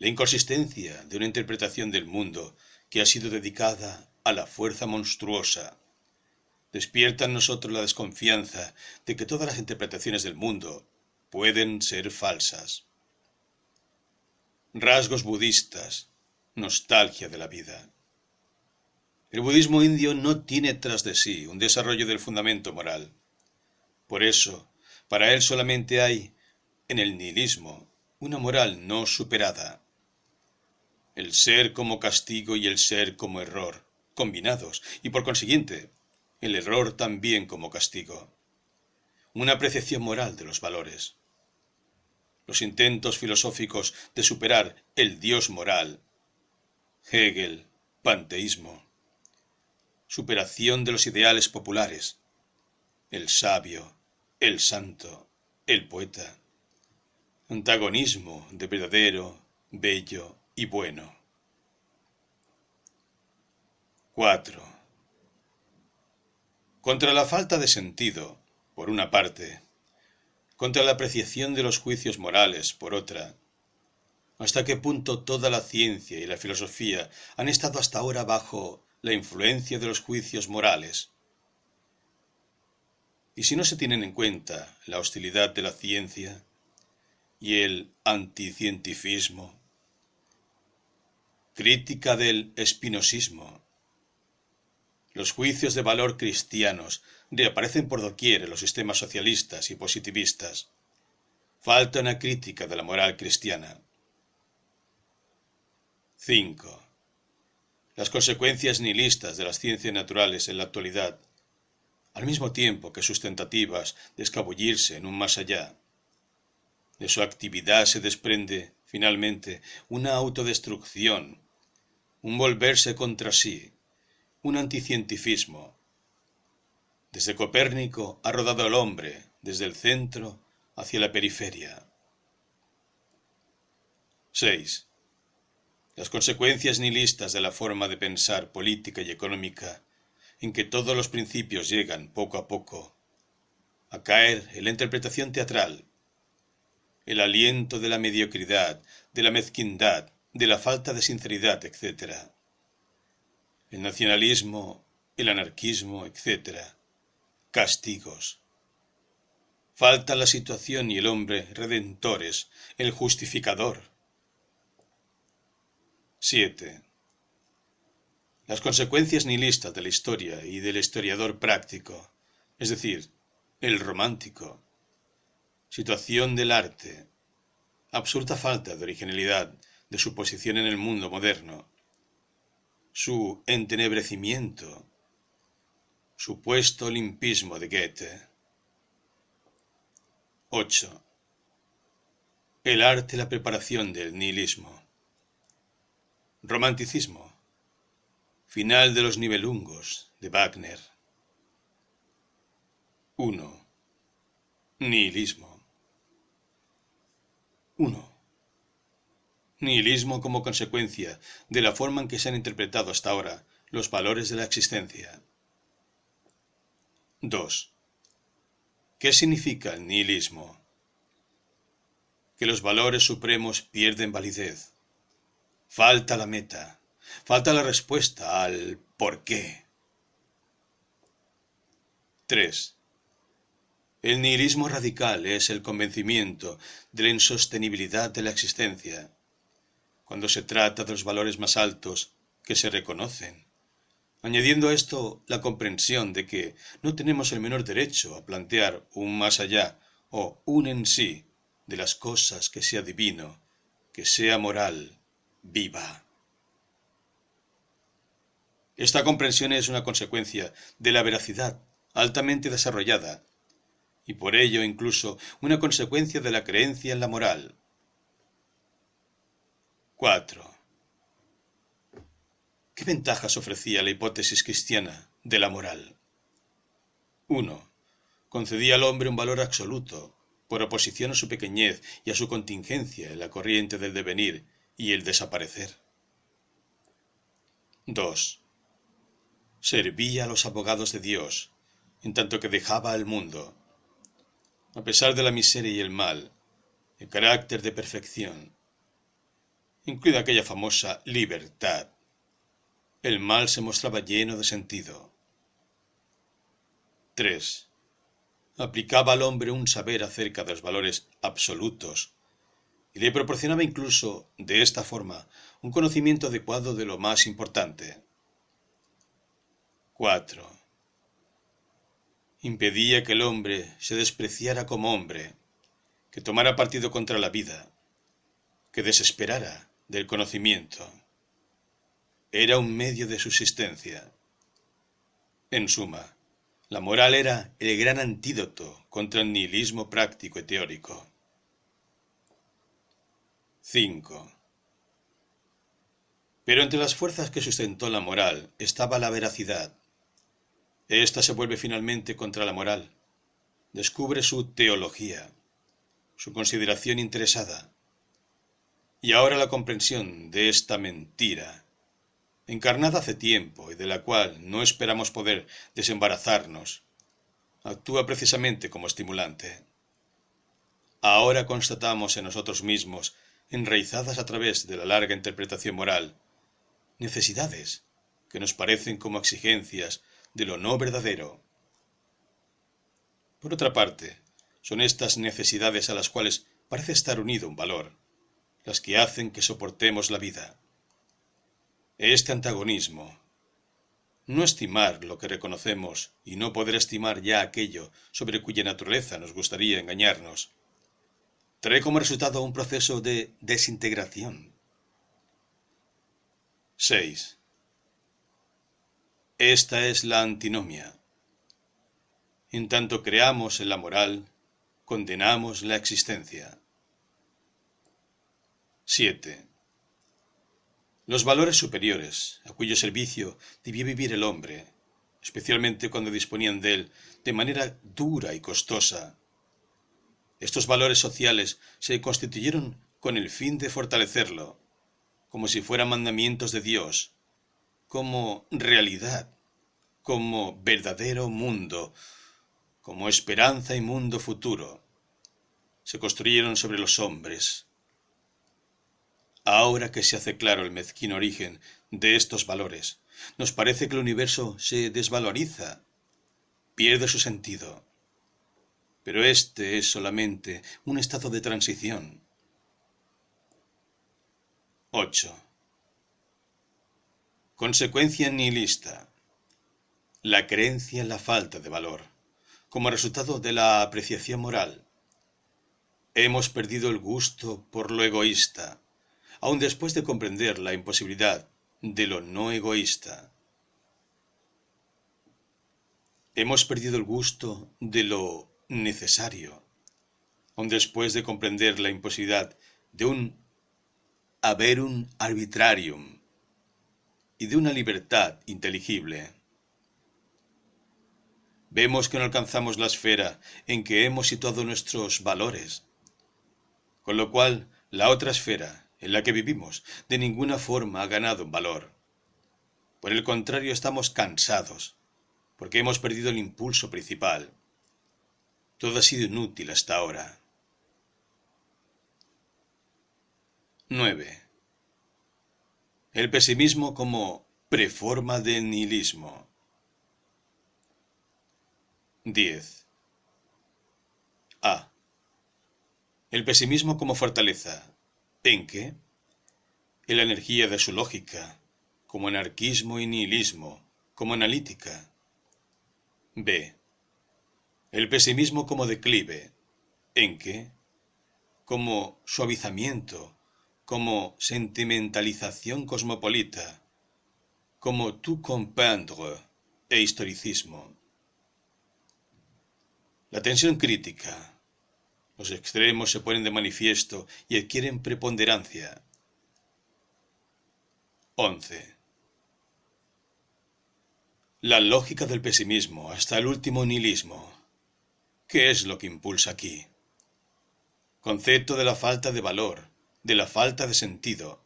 La inconsistencia de una interpretación del mundo que ha sido dedicada a la fuerza monstruosa, despierta en nosotros la desconfianza de que todas las interpretaciones del mundo pueden ser falsas. Rasgos budistas, nostalgia de la vida. El budismo indio no tiene tras de sí un desarrollo del fundamento moral. Por eso, para él solamente hay, en el nihilismo, una moral no superada. El ser como castigo y el ser como error, combinados, y por consiguiente, el error también como castigo. Una apreciación moral de los valores. Los intentos filosóficos de superar el Dios moral. Hegel, panteísmo. Superación de los ideales populares. El sabio, el santo, el poeta. Antagonismo de verdadero, bello y bueno. 4. Contra la falta de sentido, por una parte, contra la apreciación de los juicios morales, por otra, hasta qué punto toda la ciencia y la filosofía han estado hasta ahora bajo la influencia de los juicios morales. Y si no se tienen en cuenta la hostilidad de la ciencia y el anticientifismo, crítica del espinosismo, los juicios de valor cristianos reaparecen por doquier en los sistemas socialistas y positivistas. Falta una crítica de la moral cristiana. 5. Las consecuencias nihilistas de las ciencias naturales en la actualidad, al mismo tiempo que sus tentativas de escabullirse en un más allá. De su actividad se desprende, finalmente, una autodestrucción, un volverse contra sí, un anticientifismo. Desde Copérnico ha rodado el hombre desde el centro hacia la periferia. 6. Las consecuencias nihilistas de la forma de pensar política y económica, en que todos los principios llegan poco a poco a caer en la interpretación teatral, el aliento de la mediocridad, de la mezquindad, de la falta de sinceridad, etc el nacionalismo, el anarquismo, etc. Castigos. Falta la situación y el hombre redentores, el justificador. 7. Las consecuencias nihilistas de la historia y del historiador práctico, es decir, el romántico. Situación del arte. Absurda falta de originalidad de su posición en el mundo moderno su entenebrecimiento, supuesto limpismo de Goethe. 8. El arte y la preparación del nihilismo. Romanticismo. Final de los nivelungos de Wagner. 1. Nihilismo. 1 nihilismo como consecuencia de la forma en que se han interpretado hasta ahora los valores de la existencia. 2. ¿Qué significa el nihilismo? Que los valores supremos pierden validez. Falta la meta, falta la respuesta al por qué. 3. El nihilismo radical es el convencimiento de la insostenibilidad de la existencia cuando se trata de los valores más altos que se reconocen, añadiendo a esto la comprensión de que no tenemos el menor derecho a plantear un más allá o un en sí de las cosas que sea divino que sea moral, viva. Esta comprensión es una consecuencia de la veracidad altamente desarrollada y por ello incluso una consecuencia de la creencia en la moral. 4. ¿Qué ventajas ofrecía la hipótesis cristiana de la moral? 1. Concedía al hombre un valor absoluto, por oposición a su pequeñez y a su contingencia en la corriente del devenir y el desaparecer. 2. Servía a los abogados de Dios, en tanto que dejaba al mundo, a pesar de la miseria y el mal, el carácter de perfección, incluida aquella famosa libertad. El mal se mostraba lleno de sentido. 3. Aplicaba al hombre un saber acerca de los valores absolutos y le proporcionaba incluso, de esta forma, un conocimiento adecuado de lo más importante. 4 impedía que el hombre se despreciara como hombre, que tomara partido contra la vida, que desesperara del conocimiento. Era un medio de subsistencia. En suma, la moral era el gran antídoto contra el nihilismo práctico y teórico. 5. Pero entre las fuerzas que sustentó la moral estaba la veracidad, esta se vuelve finalmente contra la moral. Descubre su teología, su consideración interesada. Y ahora la comprensión de esta mentira, encarnada hace tiempo y de la cual no esperamos poder desembarazarnos, actúa precisamente como estimulante. Ahora constatamos en nosotros mismos, enraizadas a través de la larga interpretación moral, necesidades que nos parecen como exigencias de lo no verdadero. Por otra parte, son estas necesidades a las cuales parece estar unido un valor, las que hacen que soportemos la vida. Este antagonismo, no estimar lo que reconocemos y no poder estimar ya aquello sobre cuya naturaleza nos gustaría engañarnos, trae como resultado un proceso de desintegración. 6. Esta es la antinomia. En tanto creamos en la moral, condenamos la existencia. 7. Los valores superiores, a cuyo servicio debía vivir el hombre, especialmente cuando disponían de él de manera dura y costosa. Estos valores sociales se constituyeron con el fin de fortalecerlo, como si fueran mandamientos de Dios, como realidad, como verdadero mundo, como esperanza y mundo futuro. Se construyeron sobre los hombres. Ahora que se hace claro el mezquino origen de estos valores, nos parece que el universo se desvaloriza, pierde su sentido. Pero este es solamente un estado de transición. 8. Consecuencia nihilista. La creencia en la falta de valor, como resultado de la apreciación moral. Hemos perdido el gusto por lo egoísta, aun después de comprender la imposibilidad de lo no egoísta. Hemos perdido el gusto de lo necesario, aun después de comprender la imposibilidad de un haberum arbitrarium y de una libertad inteligible. Vemos que no alcanzamos la esfera en que hemos situado nuestros valores, con lo cual la otra esfera en la que vivimos de ninguna forma ha ganado en valor. Por el contrario, estamos cansados, porque hemos perdido el impulso principal. Todo ha sido inútil hasta ahora. 9. El pesimismo como preforma de nihilismo. 10. A. El pesimismo como fortaleza. ¿En qué? En la energía de su lógica, como anarquismo y nihilismo, como analítica. B. El pesimismo como declive. ¿En qué? Como suavizamiento, como sentimentalización cosmopolita, como tout comprendre e historicismo. La tensión crítica, los extremos se ponen de manifiesto y adquieren preponderancia. 11. La lógica del pesimismo hasta el último nihilismo. ¿Qué es lo que impulsa aquí? Concepto de la falta de valor, de la falta de sentido.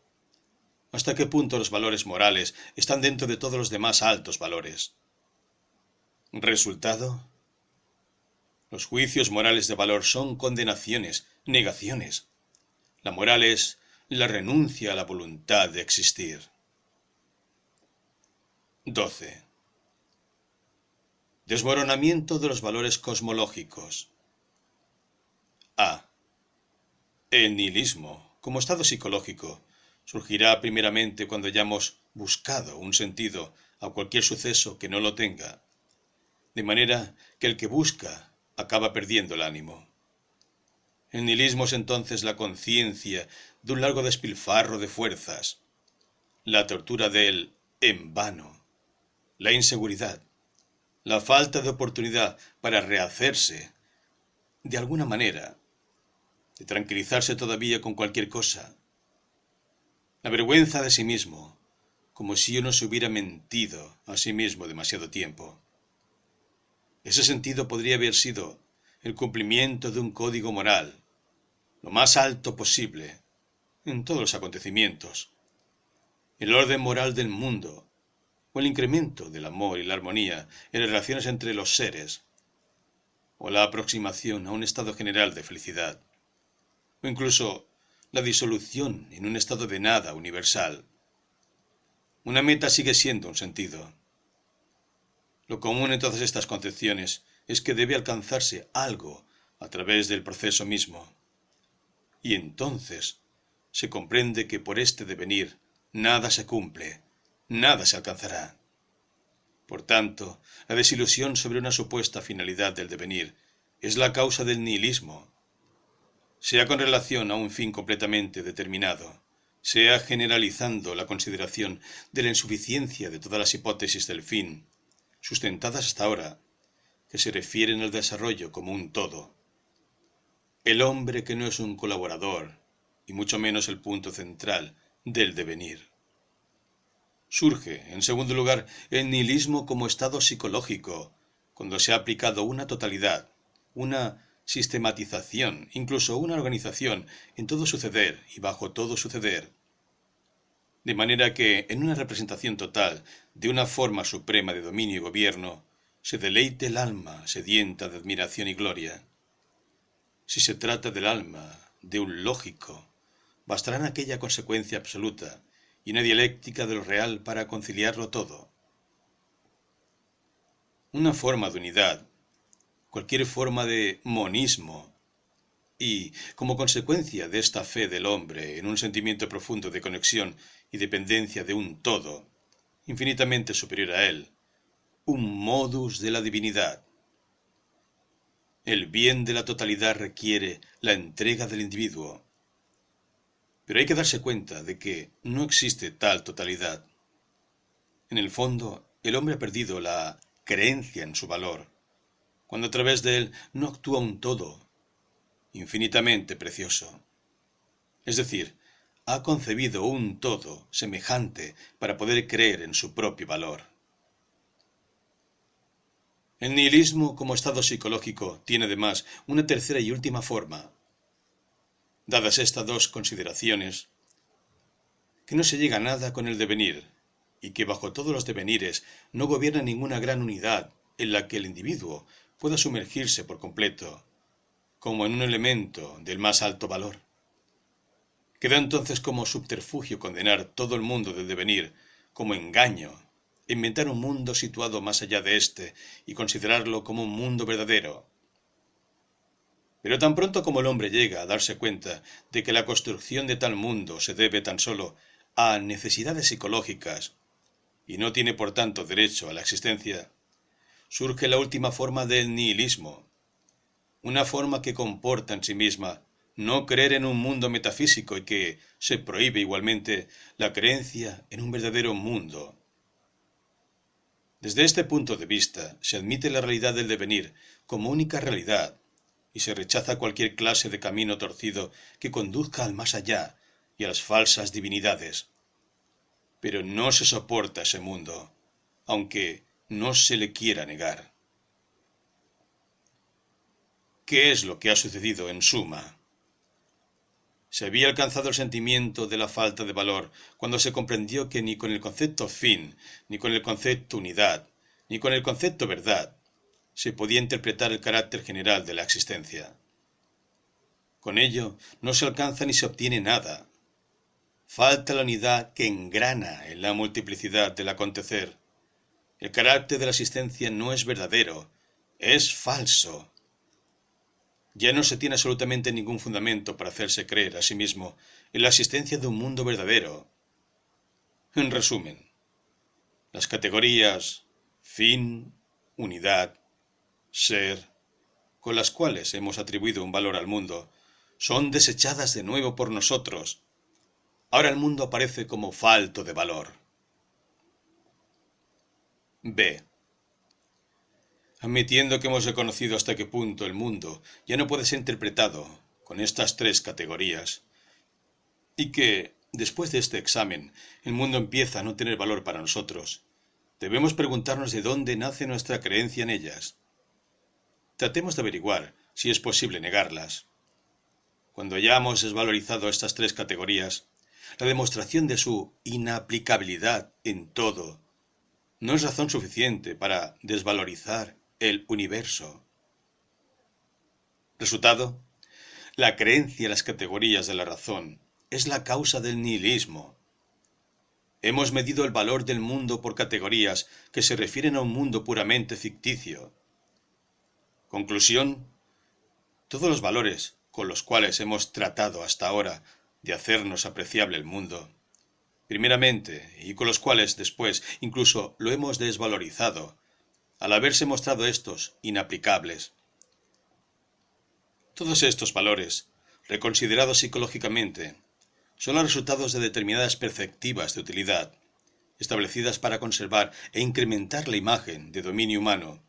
¿Hasta qué punto los valores morales están dentro de todos los demás altos valores? Resultado, los juicios morales de valor son condenaciones, negaciones. La moral es la renuncia a la voluntad de existir. 12. Desmoronamiento de los valores cosmológicos. A. El nihilismo, como estado psicológico, surgirá primeramente cuando hayamos buscado un sentido a cualquier suceso que no lo tenga, de manera que el que busca acaba perdiendo el ánimo. El nihilismo es entonces la conciencia de un largo despilfarro de fuerzas, la tortura del en vano, la inseguridad, la falta de oportunidad para rehacerse. De alguna manera, de tranquilizarse todavía con cualquier cosa, la vergüenza de sí mismo, como si uno se hubiera mentido a sí mismo demasiado tiempo. Ese sentido podría haber sido el cumplimiento de un código moral, lo más alto posible, en todos los acontecimientos, el orden moral del mundo, o el incremento del amor y la armonía en las relaciones entre los seres, o la aproximación a un estado general de felicidad, o incluso la disolución en un estado de nada universal. Una meta sigue siendo un sentido. Lo común en todas estas concepciones es que debe alcanzarse algo a través del proceso mismo. Y entonces se comprende que por este devenir nada se cumple, nada se alcanzará. Por tanto, la desilusión sobre una supuesta finalidad del devenir es la causa del nihilismo, sea con relación a un fin completamente determinado, sea generalizando la consideración de la insuficiencia de todas las hipótesis del fin, sustentadas hasta ahora, que se refieren al desarrollo como un todo. El hombre que no es un colaborador, y mucho menos el punto central del devenir. Surge, en segundo lugar, el nihilismo como estado psicológico, cuando se ha aplicado una totalidad, una sistematización, incluso una organización en todo suceder y bajo todo suceder, de manera que en una representación total de una forma suprema de dominio y gobierno, se deleite el alma sedienta de admiración y gloria. Si se trata del alma de un lógico, bastará aquella consecuencia absoluta y una dialéctica de lo real para conciliarlo todo. Una forma de unidad, cualquier forma de monismo, y, como consecuencia de esta fe del hombre en un sentimiento profundo de conexión y dependencia de un todo, infinitamente superior a él, un modus de la divinidad. El bien de la totalidad requiere la entrega del individuo. Pero hay que darse cuenta de que no existe tal totalidad. En el fondo, el hombre ha perdido la creencia en su valor, cuando a través de él no actúa un todo infinitamente precioso. Es decir, ha concebido un todo semejante para poder creer en su propio valor. El nihilismo como estado psicológico tiene además una tercera y última forma. Dadas estas dos consideraciones, que no se llega a nada con el devenir, y que bajo todos los devenires no gobierna ninguna gran unidad en la que el individuo pueda sumergirse por completo, como en un elemento del más alto valor. Queda entonces como subterfugio condenar todo el mundo del devenir, como engaño, inventar un mundo situado más allá de éste y considerarlo como un mundo verdadero. Pero tan pronto como el hombre llega a darse cuenta de que la construcción de tal mundo se debe tan solo a necesidades psicológicas y no tiene por tanto derecho a la existencia, surge la última forma del nihilismo, una forma que comporta en sí misma no creer en un mundo metafísico y que se prohíbe igualmente la creencia en un verdadero mundo. Desde este punto de vista se admite la realidad del devenir como única realidad y se rechaza cualquier clase de camino torcido que conduzca al más allá y a las falsas divinidades. Pero no se soporta ese mundo, aunque no se le quiera negar. ¿Qué es lo que ha sucedido en suma? Se había alcanzado el sentimiento de la falta de valor cuando se comprendió que ni con el concepto fin, ni con el concepto unidad, ni con el concepto verdad, se podía interpretar el carácter general de la existencia. Con ello no se alcanza ni se obtiene nada. Falta la unidad que engrana en la multiplicidad del acontecer. El carácter de la existencia no es verdadero, es falso. Ya no se tiene absolutamente ningún fundamento para hacerse creer a sí mismo en la existencia de un mundo verdadero. En resumen, las categorías fin, unidad, ser, con las cuales hemos atribuido un valor al mundo, son desechadas de nuevo por nosotros. Ahora el mundo aparece como falto de valor. B. Admitiendo que hemos reconocido hasta qué punto el mundo ya no puede ser interpretado con estas tres categorías, y que, después de este examen, el mundo empieza a no tener valor para nosotros, debemos preguntarnos de dónde nace nuestra creencia en ellas. Tratemos de averiguar si es posible negarlas. Cuando hayamos desvalorizado estas tres categorías, la demostración de su inaplicabilidad en todo no es razón suficiente para desvalorizar el universo. Resultado, la creencia en las categorías de la razón es la causa del nihilismo. Hemos medido el valor del mundo por categorías que se refieren a un mundo puramente ficticio. Conclusión, todos los valores con los cuales hemos tratado hasta ahora de hacernos apreciable el mundo, primeramente, y con los cuales después incluso lo hemos desvalorizado, al haberse mostrado estos inaplicables. Todos estos valores, reconsiderados psicológicamente, son los resultados de determinadas perspectivas de utilidad, establecidas para conservar e incrementar la imagen de dominio humano,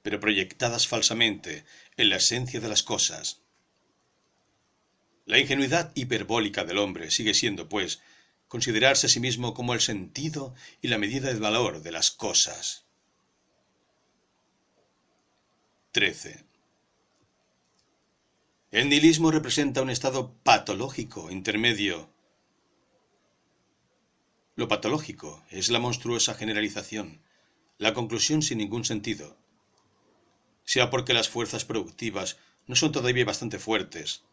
pero proyectadas falsamente en la esencia de las cosas. La ingenuidad hiperbólica del hombre sigue siendo, pues, considerarse a sí mismo como el sentido y la medida del valor de las cosas. 13. El nihilismo representa un estado patológico intermedio. Lo patológico es la monstruosa generalización, la conclusión sin ningún sentido. Sea porque las fuerzas productivas no son todavía bastante fuertes,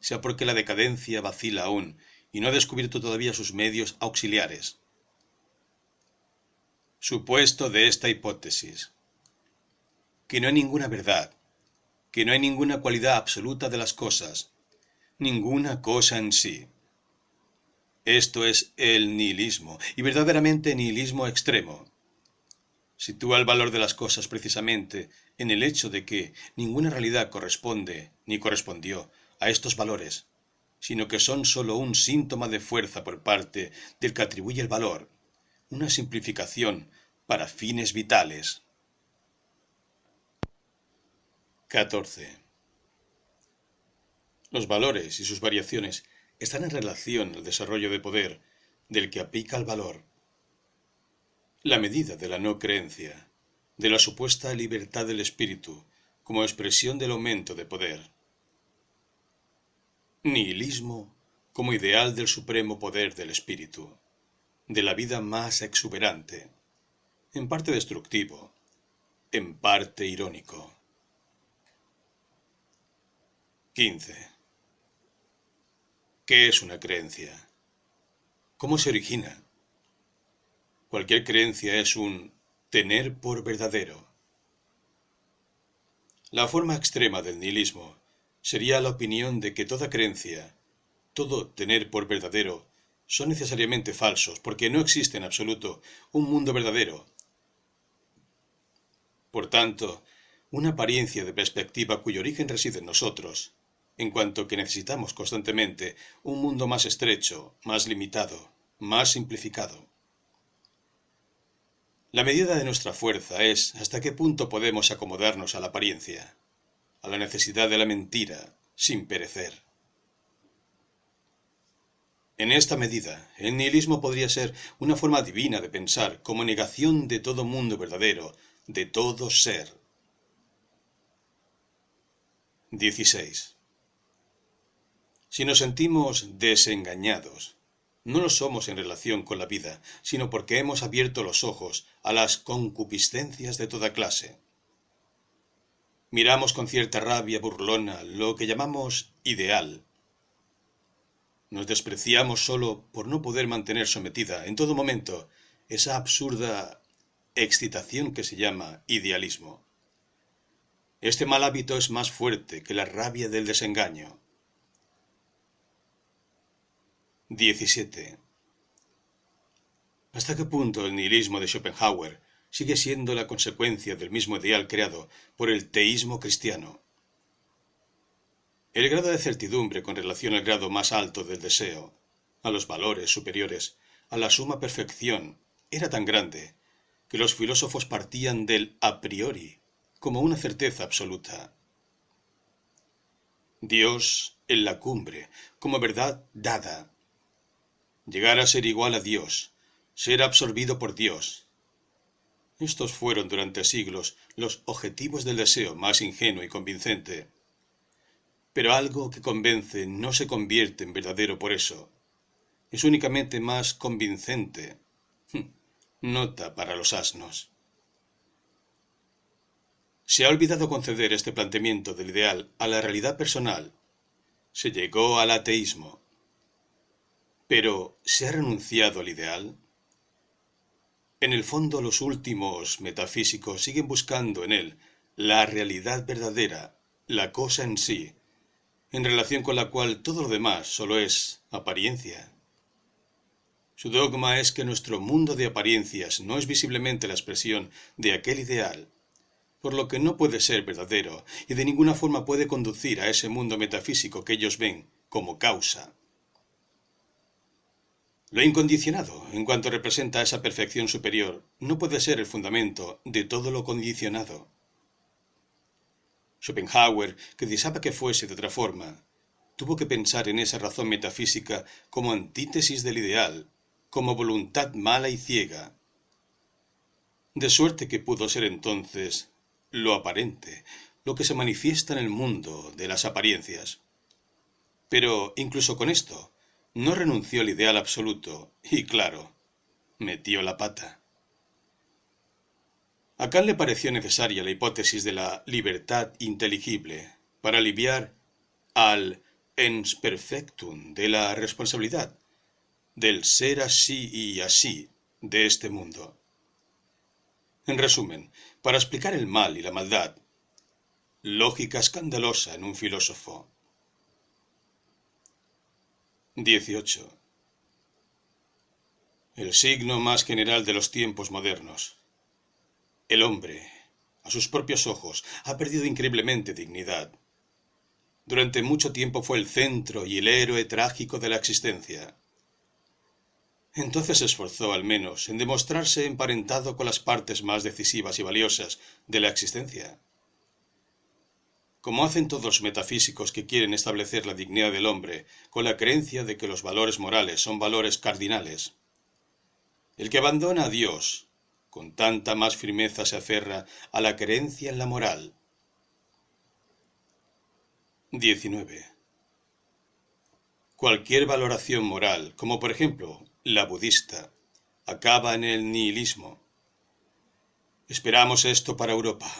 sea porque la decadencia vacila aún y no ha descubierto todavía sus medios auxiliares. Supuesto de esta hipótesis que no hay ninguna verdad, que no hay ninguna cualidad absoluta de las cosas, ninguna cosa en sí. Esto es el nihilismo, y verdaderamente nihilismo extremo. Sitúa el valor de las cosas precisamente en el hecho de que ninguna realidad corresponde ni correspondió a estos valores, sino que son sólo un síntoma de fuerza por parte del que atribuye el valor, una simplificación para fines vitales. 14. Los valores y sus variaciones están en relación al desarrollo de poder del que aplica el valor. La medida de la no creencia, de la supuesta libertad del espíritu como expresión del aumento de poder. Nihilismo como ideal del supremo poder del espíritu, de la vida más exuberante, en parte destructivo, en parte irónico. 15. ¿Qué es una creencia? ¿Cómo se origina? Cualquier creencia es un tener por verdadero. La forma extrema del nihilismo sería la opinión de que toda creencia, todo tener por verdadero, son necesariamente falsos, porque no existe en absoluto un mundo verdadero. Por tanto, una apariencia de perspectiva cuyo origen reside en nosotros, en cuanto que necesitamos constantemente un mundo más estrecho, más limitado, más simplificado. La medida de nuestra fuerza es hasta qué punto podemos acomodarnos a la apariencia, a la necesidad de la mentira, sin perecer. En esta medida, el nihilismo podría ser una forma divina de pensar como negación de todo mundo verdadero, de todo ser. 16. Si nos sentimos desengañados, no lo somos en relación con la vida, sino porque hemos abierto los ojos a las concupiscencias de toda clase. Miramos con cierta rabia burlona lo que llamamos ideal, nos despreciamos solo por no poder mantener sometida en todo momento esa absurda excitación que se llama idealismo. Este mal hábito es más fuerte que la rabia del desengaño. 17. ¿Hasta qué punto el nihilismo de Schopenhauer sigue siendo la consecuencia del mismo ideal creado por el teísmo cristiano? El grado de certidumbre con relación al grado más alto del deseo, a los valores superiores, a la suma perfección, era tan grande que los filósofos partían del a priori como una certeza absoluta. Dios en la cumbre, como verdad dada. Llegar a ser igual a Dios, ser absorbido por Dios. Estos fueron durante siglos los objetivos del deseo más ingenuo y convincente. Pero algo que convence no se convierte en verdadero por eso. Es únicamente más convincente. Hm, nota para los asnos. Se ha olvidado conceder este planteamiento del ideal a la realidad personal. Se llegó al ateísmo. Pero, ¿se ha renunciado al ideal? En el fondo los últimos metafísicos siguen buscando en él la realidad verdadera, la cosa en sí, en relación con la cual todo lo demás solo es apariencia. Su dogma es que nuestro mundo de apariencias no es visiblemente la expresión de aquel ideal, por lo que no puede ser verdadero y de ninguna forma puede conducir a ese mundo metafísico que ellos ven como causa. Lo incondicionado, en cuanto representa esa perfección superior, no puede ser el fundamento de todo lo condicionado. Schopenhauer, que deseaba que fuese de otra forma, tuvo que pensar en esa razón metafísica como antítesis del ideal, como voluntad mala y ciega. De suerte que pudo ser entonces lo aparente, lo que se manifiesta en el mundo de las apariencias. Pero incluso con esto, no renunció al ideal absoluto y, claro, metió la pata. A Kant le pareció necesaria la hipótesis de la libertad inteligible para aliviar al ens perfectum de la responsabilidad, del ser así y así de este mundo. En resumen, para explicar el mal y la maldad, lógica escandalosa en un filósofo. 18. El signo más general de los tiempos modernos el hombre, a sus propios ojos, ha perdido increíblemente dignidad. Durante mucho tiempo fue el centro y el héroe trágico de la existencia. Entonces se esforzó, al menos, en demostrarse emparentado con las partes más decisivas y valiosas de la existencia. Como hacen todos los metafísicos que quieren establecer la dignidad del hombre con la creencia de que los valores morales son valores cardinales. El que abandona a Dios, con tanta más firmeza se aferra a la creencia en la moral. 19. Cualquier valoración moral, como por ejemplo la budista, acaba en el nihilismo. Esperamos esto para Europa.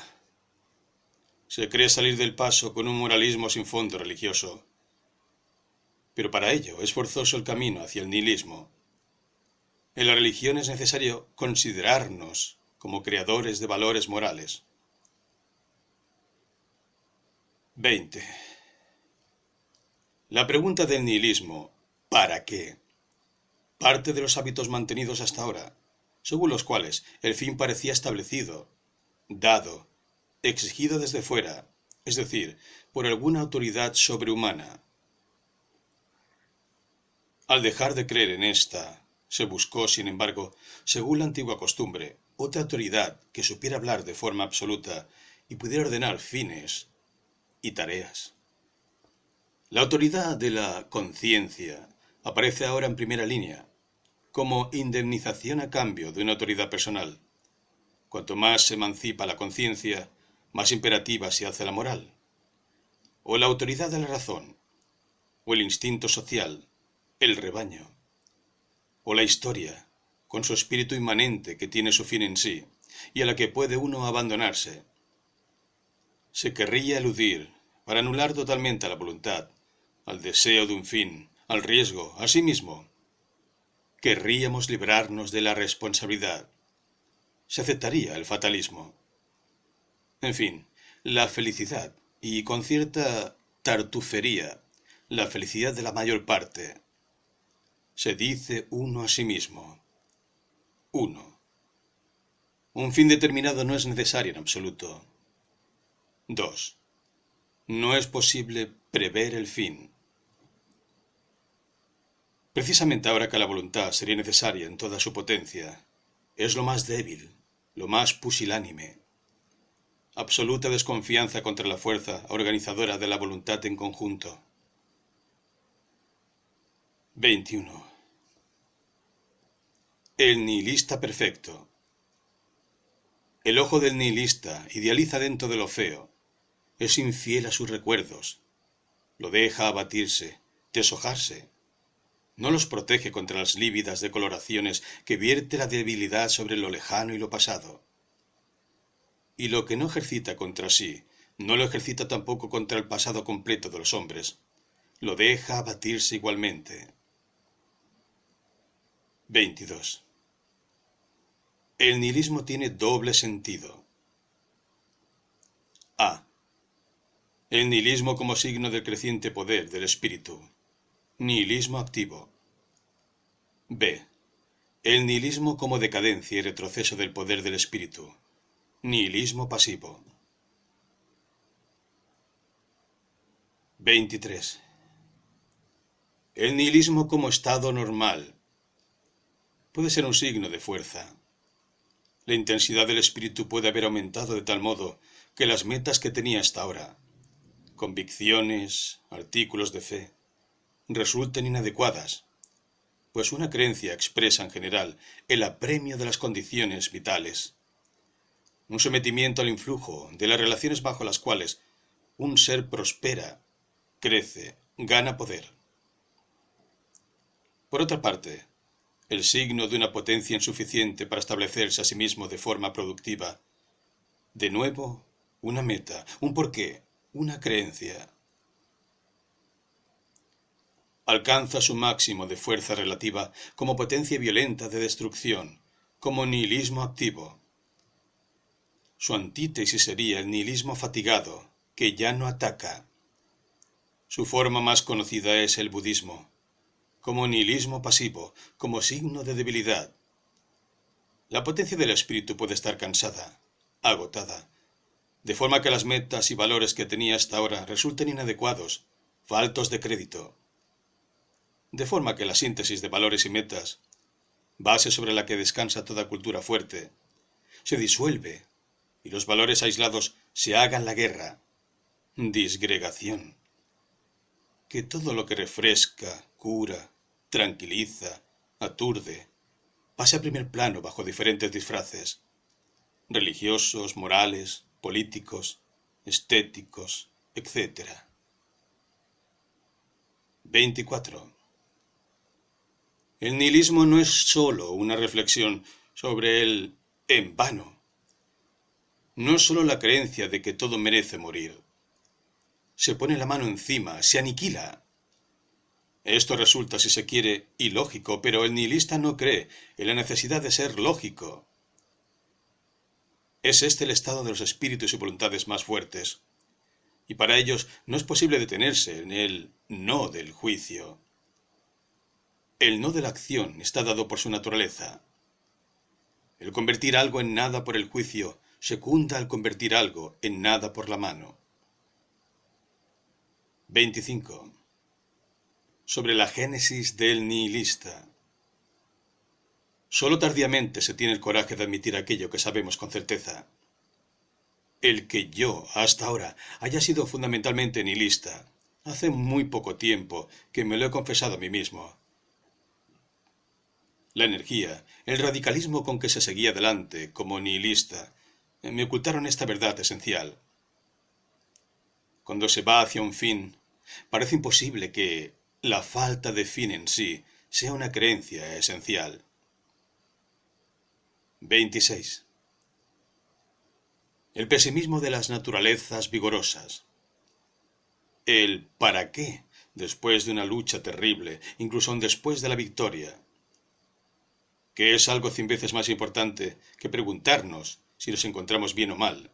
Se cree salir del paso con un moralismo sin fondo religioso. Pero para ello es forzoso el camino hacia el nihilismo. En la religión es necesario considerarnos como creadores de valores morales. 20. La pregunta del nihilismo, ¿para qué? Parte de los hábitos mantenidos hasta ahora, según los cuales el fin parecía establecido, dado, exigido desde fuera, es decir, por alguna autoridad sobrehumana. Al dejar de creer en esta, se buscó, sin embargo, según la antigua costumbre, otra autoridad que supiera hablar de forma absoluta y pudiera ordenar fines y tareas. La autoridad de la conciencia aparece ahora en primera línea, como indemnización a cambio de una autoridad personal. Cuanto más se emancipa la conciencia, más imperativa se hace la moral. O la autoridad de la razón, o el instinto social, el rebaño, o la historia, con su espíritu inmanente que tiene su fin en sí, y a la que puede uno abandonarse. Se querría eludir, para anular totalmente a la voluntad, al deseo de un fin, al riesgo, a sí mismo. Querríamos librarnos de la responsabilidad. Se aceptaría el fatalismo. En fin, la felicidad, y con cierta tartufería, la felicidad de la mayor parte, se dice uno a sí mismo. Uno. Un fin determinado no es necesario en absoluto. 2. No es posible prever el fin. Precisamente ahora que la voluntad sería necesaria en toda su potencia, es lo más débil, lo más pusilánime. Absoluta desconfianza contra la fuerza organizadora de la voluntad en conjunto. 21. El nihilista perfecto. El ojo del nihilista idealiza dentro de lo feo, es infiel a sus recuerdos, lo deja abatirse, deshojarse, no los protege contra las lívidas decoloraciones que vierte la debilidad sobre lo lejano y lo pasado. Y lo que no ejercita contra sí, no lo ejercita tampoco contra el pasado completo de los hombres. Lo deja abatirse igualmente. 22. El nihilismo tiene doble sentido. A. El nihilismo como signo del creciente poder del espíritu. Nihilismo activo. B. El nihilismo como decadencia y retroceso del poder del espíritu. Nihilismo pasivo. 23. El nihilismo como estado normal. Puede ser un signo de fuerza. La intensidad del espíritu puede haber aumentado de tal modo que las metas que tenía hasta ahora, convicciones, artículos de fe, resulten inadecuadas, pues una creencia expresa en general el apremio de las condiciones vitales, un sometimiento al influjo de las relaciones bajo las cuales un ser prospera, crece, gana poder. Por otra parte, el signo de una potencia insuficiente para establecerse a sí mismo de forma productiva. De nuevo, una meta, un porqué, una creencia, alcanza su máximo de fuerza relativa como potencia violenta de destrucción, como nihilismo activo. Su antítesis sería el nihilismo fatigado, que ya no ataca. Su forma más conocida es el budismo, como nihilismo pasivo, como signo de debilidad. La potencia del espíritu puede estar cansada, agotada, de forma que las metas y valores que tenía hasta ahora resulten inadecuados, faltos de crédito de forma que la síntesis de valores y metas, base sobre la que descansa toda cultura fuerte, se disuelve y los valores aislados se hagan la guerra, disgregación. Que todo lo que refresca, cura, tranquiliza, aturde, pase a primer plano bajo diferentes disfraces, religiosos, morales, políticos, estéticos, etc. 24. El nihilismo no es sólo una reflexión sobre el en vano. No es sólo la creencia de que todo merece morir. Se pone la mano encima, se aniquila. Esto resulta, si se quiere, ilógico, pero el nihilista no cree en la necesidad de ser lógico. Es este el estado de los espíritus y voluntades más fuertes, y para ellos no es posible detenerse en el no del juicio. El no de la acción está dado por su naturaleza. El convertir algo en nada por el juicio secunda al convertir algo en nada por la mano. 25. Sobre la génesis del nihilista. Solo tardíamente se tiene el coraje de admitir aquello que sabemos con certeza. El que yo, hasta ahora, haya sido fundamentalmente nihilista, hace muy poco tiempo que me lo he confesado a mí mismo. La energía, el radicalismo con que se seguía adelante como nihilista, me ocultaron esta verdad esencial. Cuando se va hacia un fin, parece imposible que la falta de fin en sí sea una creencia esencial. 26. El pesimismo de las naturalezas vigorosas. El para qué después de una lucha terrible, incluso aún después de la victoria. Que es algo cien veces más importante que preguntarnos si nos encontramos bien o mal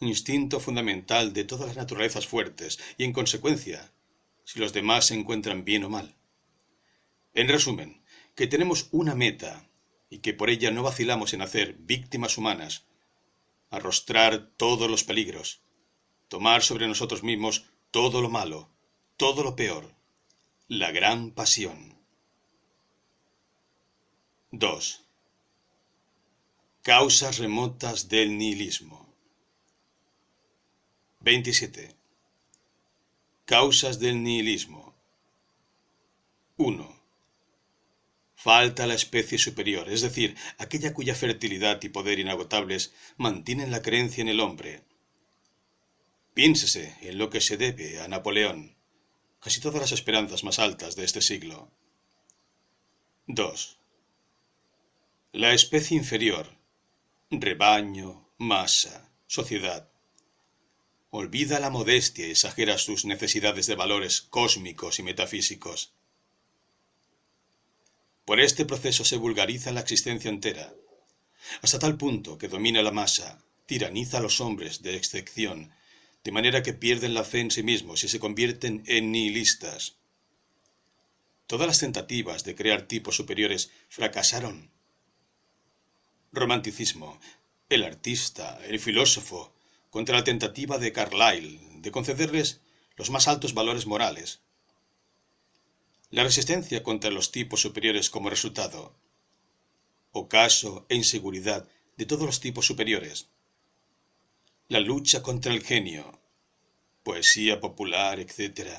instinto fundamental de todas las naturalezas fuertes y, en consecuencia, si los demás se encuentran bien o mal. En resumen, que tenemos una meta y que por ella no vacilamos en hacer víctimas humanas, arrostrar todos los peligros, tomar sobre nosotros mismos todo lo malo, todo lo peor, la gran pasión. 2. Causas remotas del nihilismo. 27. Causas del nihilismo. 1. Falta la especie superior, es decir, aquella cuya fertilidad y poder inagotables mantienen la creencia en el hombre. Piénsese en lo que se debe a Napoleón, casi todas las esperanzas más altas de este siglo. 2. La especie inferior, rebaño, masa, sociedad, olvida la modestia y exagera sus necesidades de valores cósmicos y metafísicos. Por este proceso se vulgariza la existencia entera, hasta tal punto que domina la masa, tiraniza a los hombres de excepción, de manera que pierden la fe en sí mismos y se convierten en nihilistas. Todas las tentativas de crear tipos superiores fracasaron. Romanticismo, el artista, el filósofo, contra la tentativa de Carlyle de concederles los más altos valores morales. La resistencia contra los tipos superiores como resultado. Ocaso e inseguridad de todos los tipos superiores. La lucha contra el genio. Poesía popular, etc.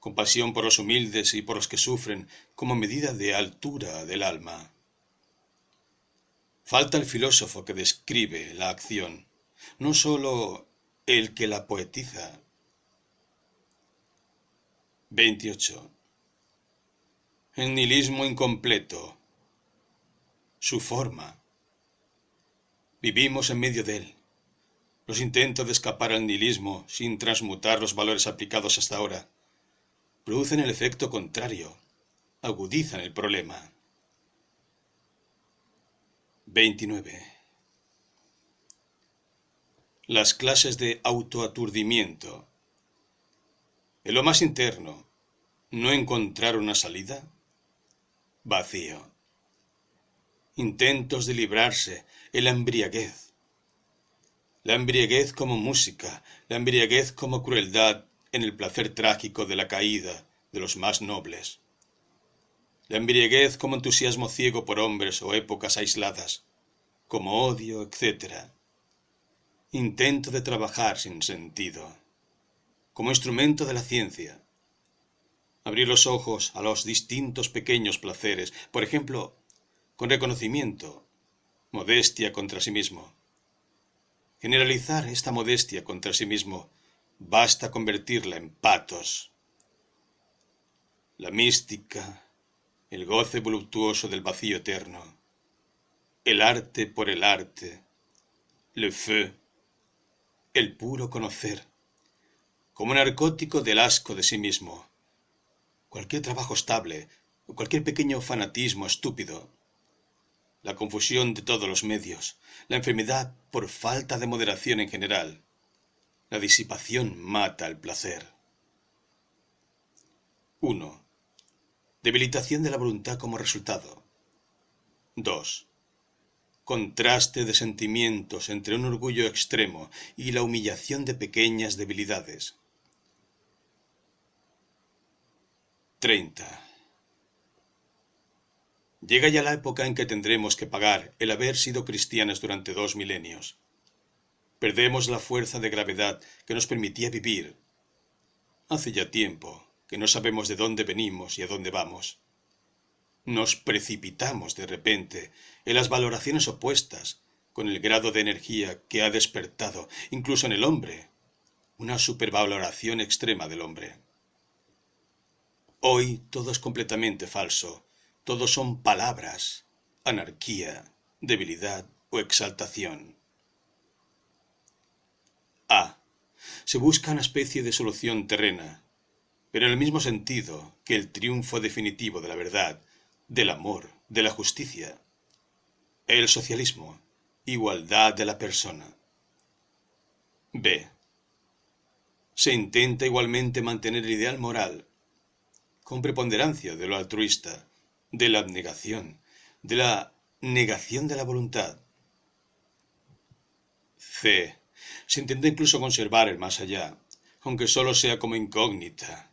Compasión por los humildes y por los que sufren como medida de altura del alma. Falta el filósofo que describe la acción no sólo el que la poetiza. 28. El nihilismo incompleto. Su forma. Vivimos en medio de él. Los intentos de escapar al nihilismo sin transmutar los valores aplicados hasta ahora producen el efecto contrario, agudizan el problema. 29 las clases de autoaturdimiento. En lo más interno, ¿no encontrar una salida? Vacío. Intentos de librarse, el embriaguez. La embriaguez como música, la embriaguez como crueldad en el placer trágico de la caída de los más nobles. La embriaguez como entusiasmo ciego por hombres o épocas aisladas, como odio, etc intento de trabajar sin sentido, como instrumento de la ciencia. Abrir los ojos a los distintos pequeños placeres, por ejemplo, con reconocimiento, modestia contra sí mismo. Generalizar esta modestia contra sí mismo basta convertirla en patos. La mística, el goce voluptuoso del vacío eterno, el arte por el arte, le feu, el puro conocer, como narcótico del asco de sí mismo. Cualquier trabajo estable, cualquier pequeño fanatismo estúpido, la confusión de todos los medios, la enfermedad por falta de moderación en general, la disipación mata el placer. 1. Debilitación de la voluntad como resultado. 2 contraste de sentimientos entre un orgullo extremo y la humillación de pequeñas debilidades. 30. Llega ya la época en que tendremos que pagar el haber sido cristianas durante dos milenios. Perdemos la fuerza de gravedad que nos permitía vivir. Hace ya tiempo que no sabemos de dónde venimos y a dónde vamos. Nos precipitamos de repente en las valoraciones opuestas con el grado de energía que ha despertado, incluso en el hombre, una supervaloración extrema del hombre. Hoy todo es completamente falso, todo son palabras, anarquía, debilidad o exaltación. A. Se busca una especie de solución terrena, pero en el mismo sentido que el triunfo definitivo de la verdad, del amor, de la justicia. El socialismo, igualdad de la persona. B. Se intenta igualmente mantener el ideal moral, con preponderancia de lo altruista, de la abnegación, de la negación de la voluntad. C. Se intenta incluso conservar el más allá, aunque solo sea como incógnita.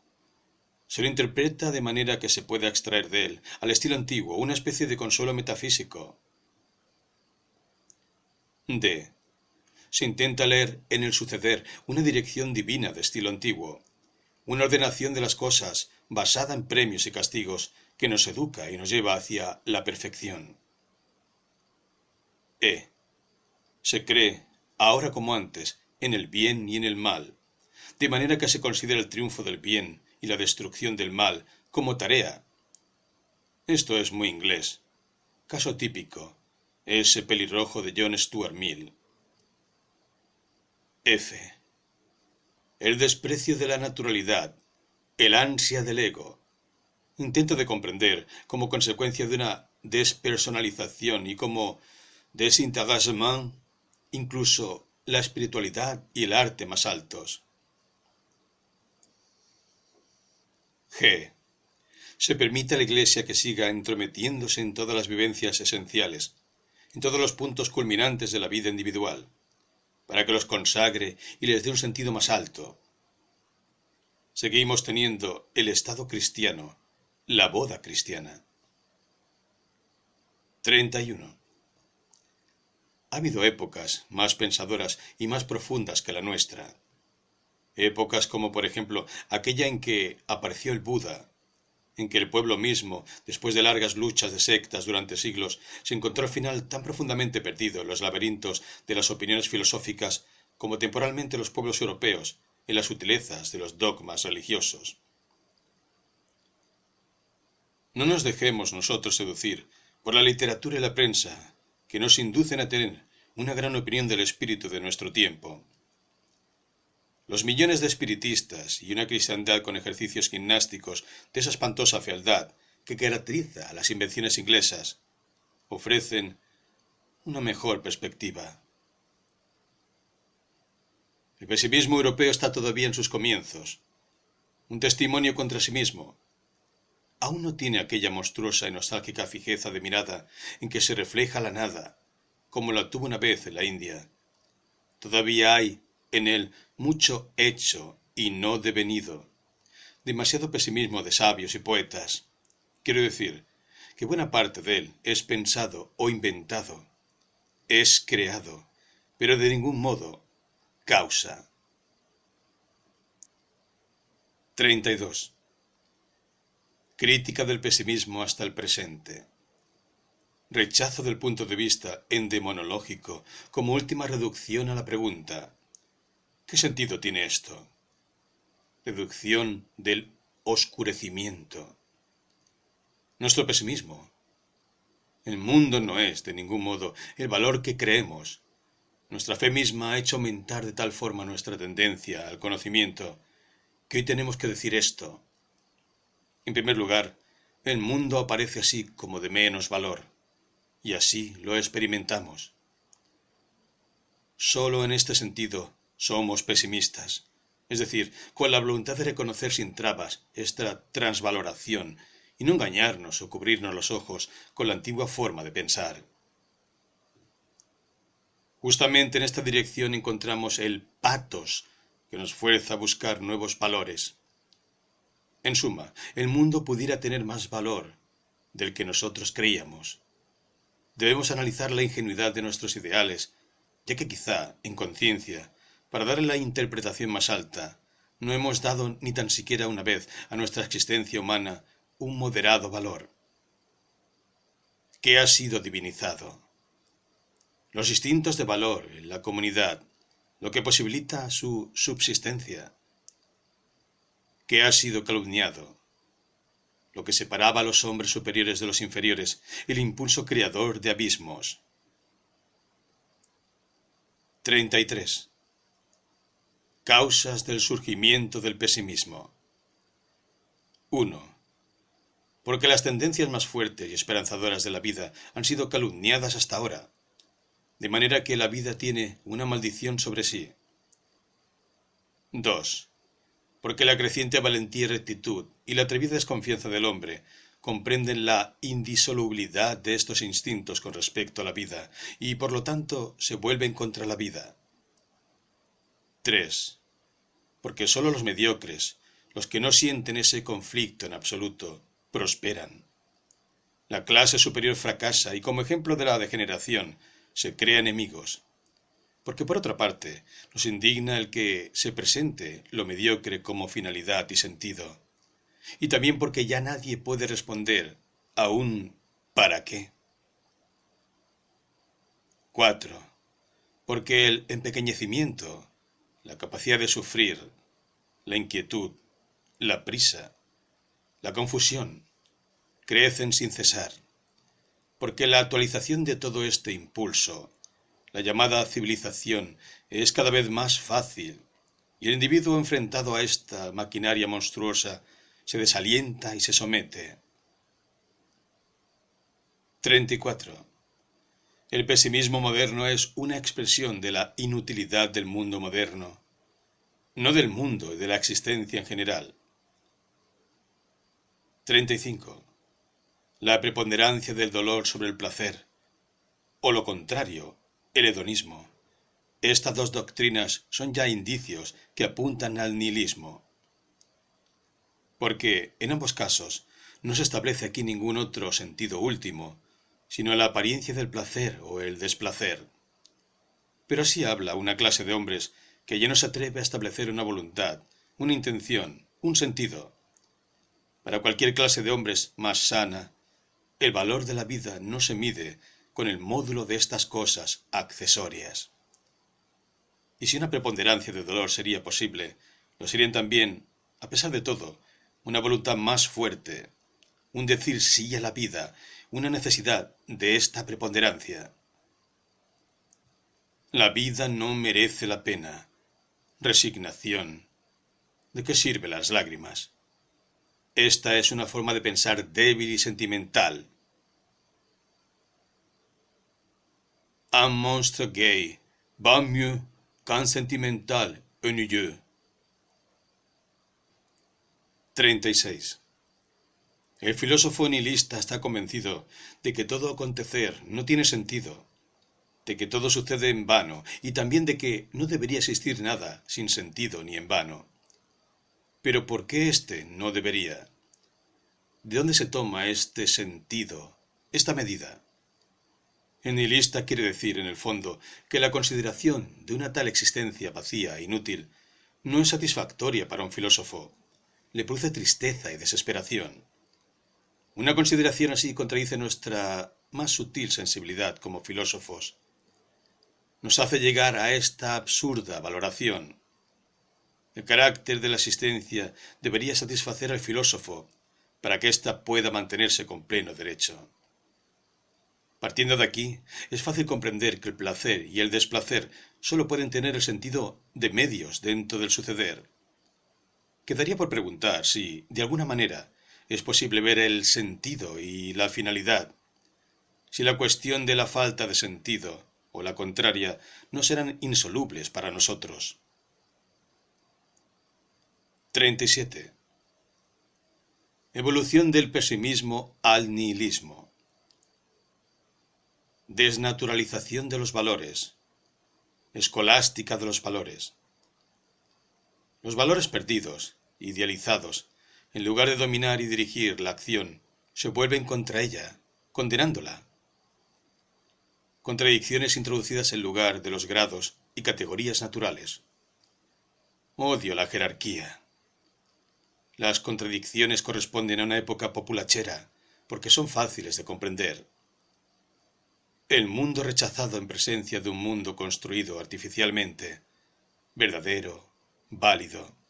Se lo interpreta de manera que se pueda extraer de él, al estilo antiguo, una especie de consuelo metafísico. D. Se intenta leer en el suceder una dirección divina de estilo antiguo, una ordenación de las cosas basada en premios y castigos que nos educa y nos lleva hacia la perfección. E. Se cree, ahora como antes, en el bien y en el mal, de manera que se considera el triunfo del bien y la destrucción del mal como tarea. Esto es muy inglés. Caso típico. Ese pelirrojo de John Stuart Mill. F. El desprecio de la naturalidad, el ansia del ego. Intento de comprender como consecuencia de una despersonalización y como desintéressement incluso la espiritualidad y el arte más altos. G. Se permite a la Iglesia que siga entrometiéndose en todas las vivencias esenciales, en todos los puntos culminantes de la vida individual, para que los consagre y les dé un sentido más alto. Seguimos teniendo el Estado cristiano, la boda cristiana. 31. Ha habido épocas más pensadoras y más profundas que la nuestra, Épocas como por ejemplo aquella en que apareció el Buda, en que el pueblo mismo, después de largas luchas de sectas durante siglos, se encontró al final tan profundamente perdido en los laberintos de las opiniones filosóficas como temporalmente los pueblos europeos en las sutilezas de los dogmas religiosos. No nos dejemos nosotros seducir por la literatura y la prensa, que nos inducen a tener una gran opinión del espíritu de nuestro tiempo. Los millones de espiritistas y una cristiandad con ejercicios gimnásticos de esa espantosa fealdad que caracteriza a las invenciones inglesas ofrecen una mejor perspectiva. El pesimismo europeo está todavía en sus comienzos, un testimonio contra sí mismo. Aún no tiene aquella monstruosa y nostálgica fijeza de mirada en que se refleja la nada, como la tuvo una vez en la India. Todavía hay en él mucho hecho y no devenido. Demasiado pesimismo de sabios y poetas. Quiero decir que buena parte de él es pensado o inventado. Es creado, pero de ningún modo causa. 32. Crítica del pesimismo hasta el presente. Rechazo del punto de vista endemonológico como última reducción a la pregunta ¿Qué sentido tiene esto? Deducción del oscurecimiento. Nuestro pesimismo. El mundo no es, de ningún modo, el valor que creemos. Nuestra fe misma ha hecho aumentar de tal forma nuestra tendencia al conocimiento que hoy tenemos que decir esto. En primer lugar, el mundo aparece así como de menos valor, y así lo experimentamos. Solo en este sentido somos pesimistas, es decir, con la voluntad de reconocer sin trabas esta transvaloración y no engañarnos o cubrirnos los ojos con la antigua forma de pensar. Justamente en esta dirección encontramos el patos que nos fuerza a buscar nuevos valores. En suma, el mundo pudiera tener más valor del que nosotros creíamos. Debemos analizar la ingenuidad de nuestros ideales, ya que quizá, en conciencia, para darle la interpretación más alta, no hemos dado ni tan siquiera una vez a nuestra existencia humana un moderado valor. ¿Qué ha sido divinizado? Los instintos de valor en la comunidad, lo que posibilita su subsistencia. ¿Qué ha sido calumniado? Lo que separaba a los hombres superiores de los inferiores, el impulso creador de abismos. 33. Causas del surgimiento del pesimismo. 1. Porque las tendencias más fuertes y esperanzadoras de la vida han sido calumniadas hasta ahora, de manera que la vida tiene una maldición sobre sí. 2. Porque la creciente valentía y rectitud y la atrevida desconfianza del hombre comprenden la indisolubilidad de estos instintos con respecto a la vida y por lo tanto se vuelven contra la vida. 3. Porque sólo los mediocres, los que no sienten ese conflicto en absoluto, prosperan. La clase superior fracasa y como ejemplo de la degeneración se crea enemigos. Porque por otra parte, nos indigna el que se presente lo mediocre como finalidad y sentido y también porque ya nadie puede responder a un ¿para qué? 4. Porque el empequeñecimiento, la capacidad de sufrir, la inquietud, la prisa, la confusión, crecen sin cesar. Porque la actualización de todo este impulso, la llamada civilización, es cada vez más fácil, y el individuo enfrentado a esta maquinaria monstruosa se desalienta y se somete. 34. El pesimismo moderno es una expresión de la inutilidad del mundo moderno, no del mundo y de la existencia en general. 35. La preponderancia del dolor sobre el placer, o lo contrario, el hedonismo. Estas dos doctrinas son ya indicios que apuntan al nihilismo porque en ambos casos no se establece aquí ningún otro sentido último, sino la apariencia del placer o el desplacer. Pero así habla una clase de hombres que ya no se atreve a establecer una voluntad, una intención, un sentido. Para cualquier clase de hombres más sana, el valor de la vida no se mide con el módulo de estas cosas accesorias. Y si una preponderancia de dolor sería posible, lo serían también, a pesar de todo, una voluntad más fuerte, un decir sí a la vida, una necesidad de esta preponderancia. La vida no merece la pena. Resignación. ¿De qué sirven las lágrimas? Esta es una forma de pensar débil y sentimental. Un monstre gay va mieux qu'un sentimental ennuyeux. 36. El filósofo nihilista está convencido de que todo acontecer no tiene sentido, de que todo sucede en vano y también de que no debería existir nada sin sentido ni en vano. Pero ¿por qué éste no debería? ¿De dónde se toma este sentido, esta medida? El nihilista quiere decir, en el fondo, que la consideración de una tal existencia vacía e inútil no es satisfactoria para un filósofo, le produce tristeza y desesperación. Una consideración así contradice nuestra más sutil sensibilidad como filósofos. Nos hace llegar a esta absurda valoración. El carácter de la existencia debería satisfacer al filósofo para que ésta pueda mantenerse con pleno derecho. Partiendo de aquí, es fácil comprender que el placer y el desplacer sólo pueden tener el sentido de medios dentro del suceder. Quedaría por preguntar si, de alguna manera, es posible ver el sentido y la finalidad, si la cuestión de la falta de sentido o la contraria no serán insolubles para nosotros. 37. Evolución del pesimismo al nihilismo. Desnaturalización de los valores. Escolástica de los valores. Los valores perdidos, idealizados, en lugar de dominar y dirigir la acción, se vuelven contra ella, condenándola. Contradicciones introducidas en lugar de los grados y categorías naturales. Odio la jerarquía. Las contradicciones corresponden a una época populachera, porque son fáciles de comprender. El mundo rechazado en presencia de un mundo construido artificialmente, verdadero, válido.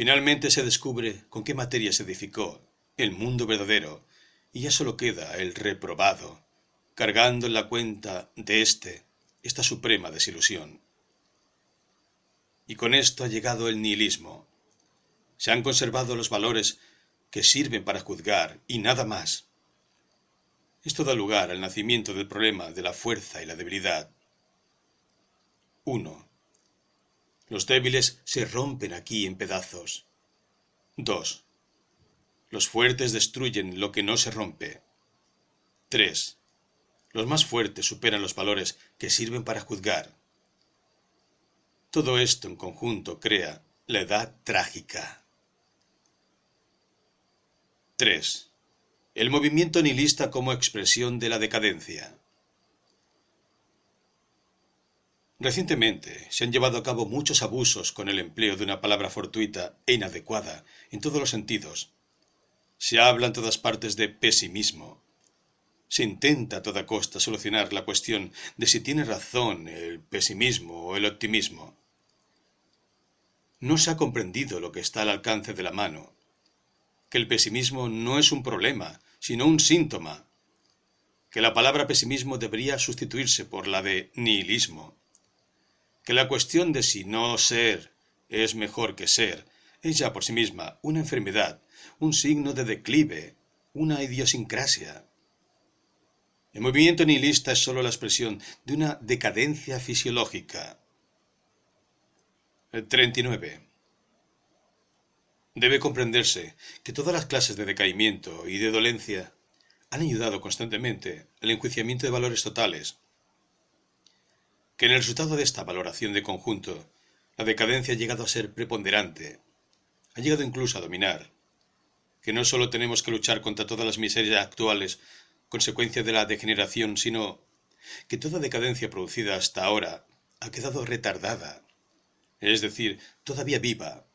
Finalmente se descubre con qué materia se edificó el mundo verdadero y ya solo queda el reprobado, cargando en la cuenta de éste esta suprema desilusión. Y con esto ha llegado el nihilismo. Se han conservado los valores que sirven para juzgar y nada más. Esto da lugar al nacimiento del problema de la fuerza y la debilidad. 1. Los débiles se rompen aquí en pedazos. 2. Los fuertes destruyen lo que no se rompe. 3. Los más fuertes superan los valores que sirven para juzgar. Todo esto en conjunto crea la edad trágica. 3. El movimiento nihilista como expresión de la decadencia. Recientemente se han llevado a cabo muchos abusos con el empleo de una palabra fortuita e inadecuada en todos los sentidos. Se habla en todas partes de pesimismo. Se intenta a toda costa solucionar la cuestión de si tiene razón el pesimismo o el optimismo. No se ha comprendido lo que está al alcance de la mano, que el pesimismo no es un problema, sino un síntoma, que la palabra pesimismo debería sustituirse por la de nihilismo que la cuestión de si no ser es mejor que ser es ya por sí misma una enfermedad, un signo de declive, una idiosincrasia. El movimiento nihilista es sólo la expresión de una decadencia fisiológica. 39. Debe comprenderse que todas las clases de decaimiento y de dolencia han ayudado constantemente al enjuiciamiento de valores totales, que en el resultado de esta valoración de conjunto, la decadencia ha llegado a ser preponderante, ha llegado incluso a dominar, que no solo tenemos que luchar contra todas las miserias actuales, consecuencia de la degeneración, sino que toda decadencia producida hasta ahora ha quedado retardada, es decir, todavía viva.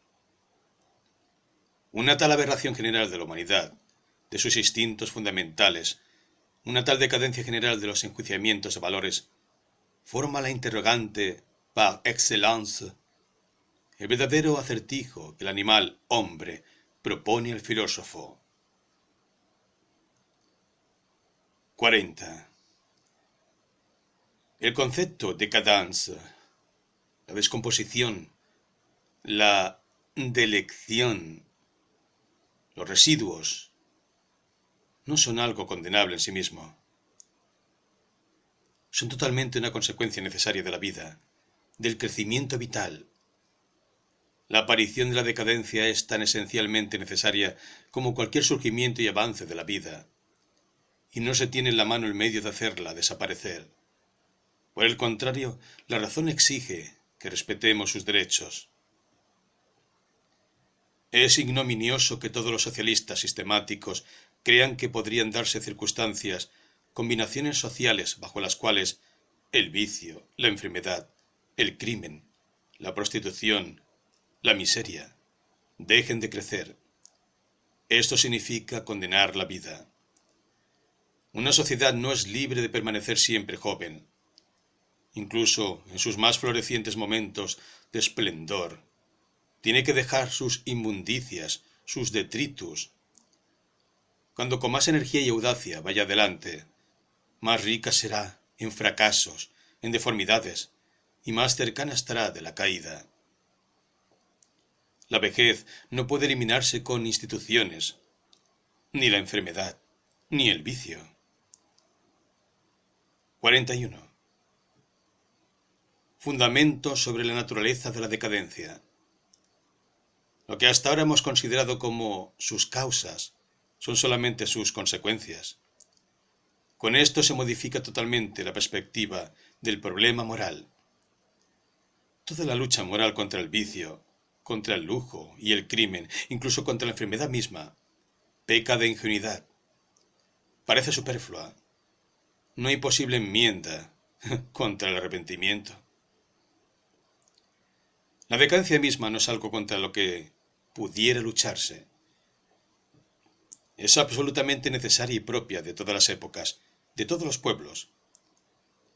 Una tal aberración general de la humanidad, de sus instintos fundamentales, una tal decadencia general de los enjuiciamientos de valores, forma la interrogante par excellence, el verdadero acertijo que el animal hombre propone al filósofo. 40. El concepto de cadence, la descomposición, la delección, los residuos, no son algo condenable en sí mismo son totalmente una consecuencia necesaria de la vida, del crecimiento vital. La aparición de la decadencia es tan esencialmente necesaria como cualquier surgimiento y avance de la vida, y no se tiene en la mano el medio de hacerla desaparecer. Por el contrario, la razón exige que respetemos sus derechos. Es ignominioso que todos los socialistas sistemáticos crean que podrían darse circunstancias combinaciones sociales bajo las cuales el vicio, la enfermedad, el crimen, la prostitución, la miseria, dejen de crecer. Esto significa condenar la vida. Una sociedad no es libre de permanecer siempre joven. Incluso en sus más florecientes momentos de esplendor, tiene que dejar sus inmundicias, sus detritus. Cuando con más energía y audacia vaya adelante, más rica será en fracasos, en deformidades, y más cercana estará de la caída. La vejez no puede eliminarse con instituciones, ni la enfermedad, ni el vicio. 41. Fundamento sobre la naturaleza de la decadencia. Lo que hasta ahora hemos considerado como sus causas son solamente sus consecuencias. Con esto se modifica totalmente la perspectiva del problema moral. Toda la lucha moral contra el vicio, contra el lujo y el crimen, incluso contra la enfermedad misma, peca de ingenuidad. Parece superflua. No hay posible enmienda contra el arrepentimiento. La decadencia misma no es algo contra lo que pudiera lucharse. Es absolutamente necesaria y propia de todas las épocas, de todos los pueblos.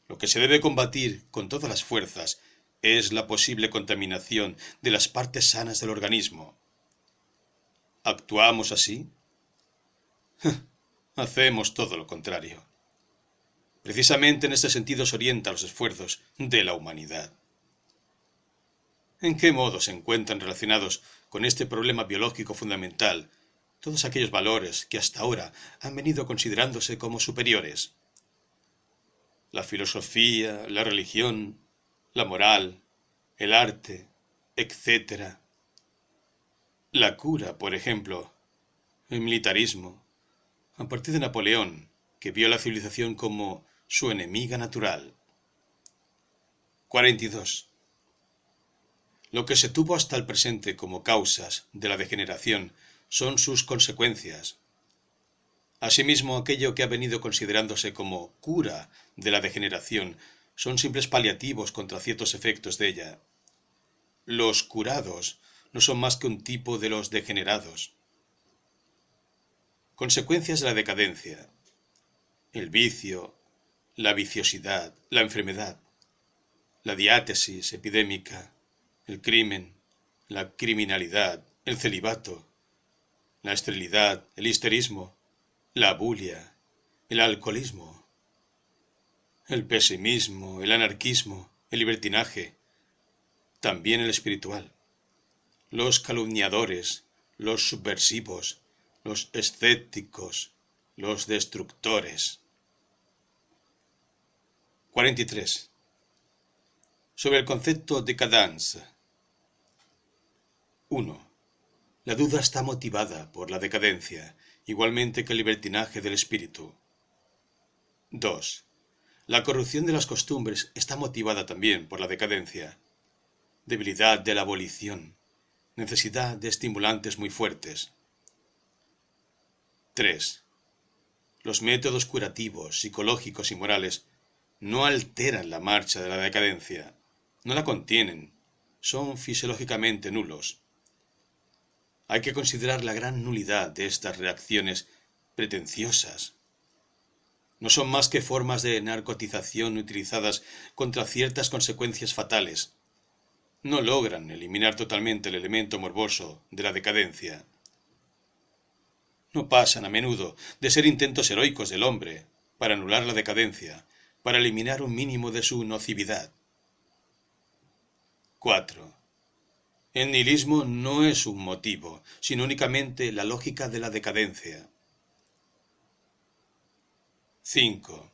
Lo que se debe combatir con todas las fuerzas es la posible contaminación de las partes sanas del organismo. ¿Actuamos así? Hacemos todo lo contrario. Precisamente en este sentido se orientan los esfuerzos de la humanidad. ¿En qué modo se encuentran relacionados con este problema biológico fundamental todos aquellos valores que hasta ahora han venido considerándose como superiores? La filosofía, la religión, la moral, el arte, etc. La cura, por ejemplo, el militarismo, a partir de Napoleón, que vio la civilización como su enemiga natural. 42. Lo que se tuvo hasta el presente como causas de la degeneración son sus consecuencias. Asimismo, aquello que ha venido considerándose como cura de la degeneración son simples paliativos contra ciertos efectos de ella. Los curados no son más que un tipo de los degenerados. Consecuencias de la decadencia. El vicio, la viciosidad, la enfermedad, la diátesis epidémica, el crimen, la criminalidad, el celibato, la esterilidad, el histerismo, la bulia, el alcoholismo, el pesimismo, el anarquismo, el libertinaje, también el espiritual, los calumniadores, los subversivos, los escépticos, los destructores. 43. Sobre el concepto de cadence. 1. La duda está motivada por la decadencia, igualmente que el libertinaje del espíritu. 2. La corrupción de las costumbres está motivada también por la decadencia, debilidad de la abolición, necesidad de estimulantes muy fuertes. 3. Los métodos curativos, psicológicos y morales no alteran la marcha de la decadencia, no la contienen, son fisiológicamente nulos. Hay que considerar la gran nulidad de estas reacciones pretenciosas, no son más que formas de narcotización utilizadas contra ciertas consecuencias fatales. No logran eliminar totalmente el elemento morboso de la decadencia. No pasan a menudo de ser intentos heroicos del hombre para anular la decadencia, para eliminar un mínimo de su nocividad. 4. El nihilismo no es un motivo, sino únicamente la lógica de la decadencia. 5.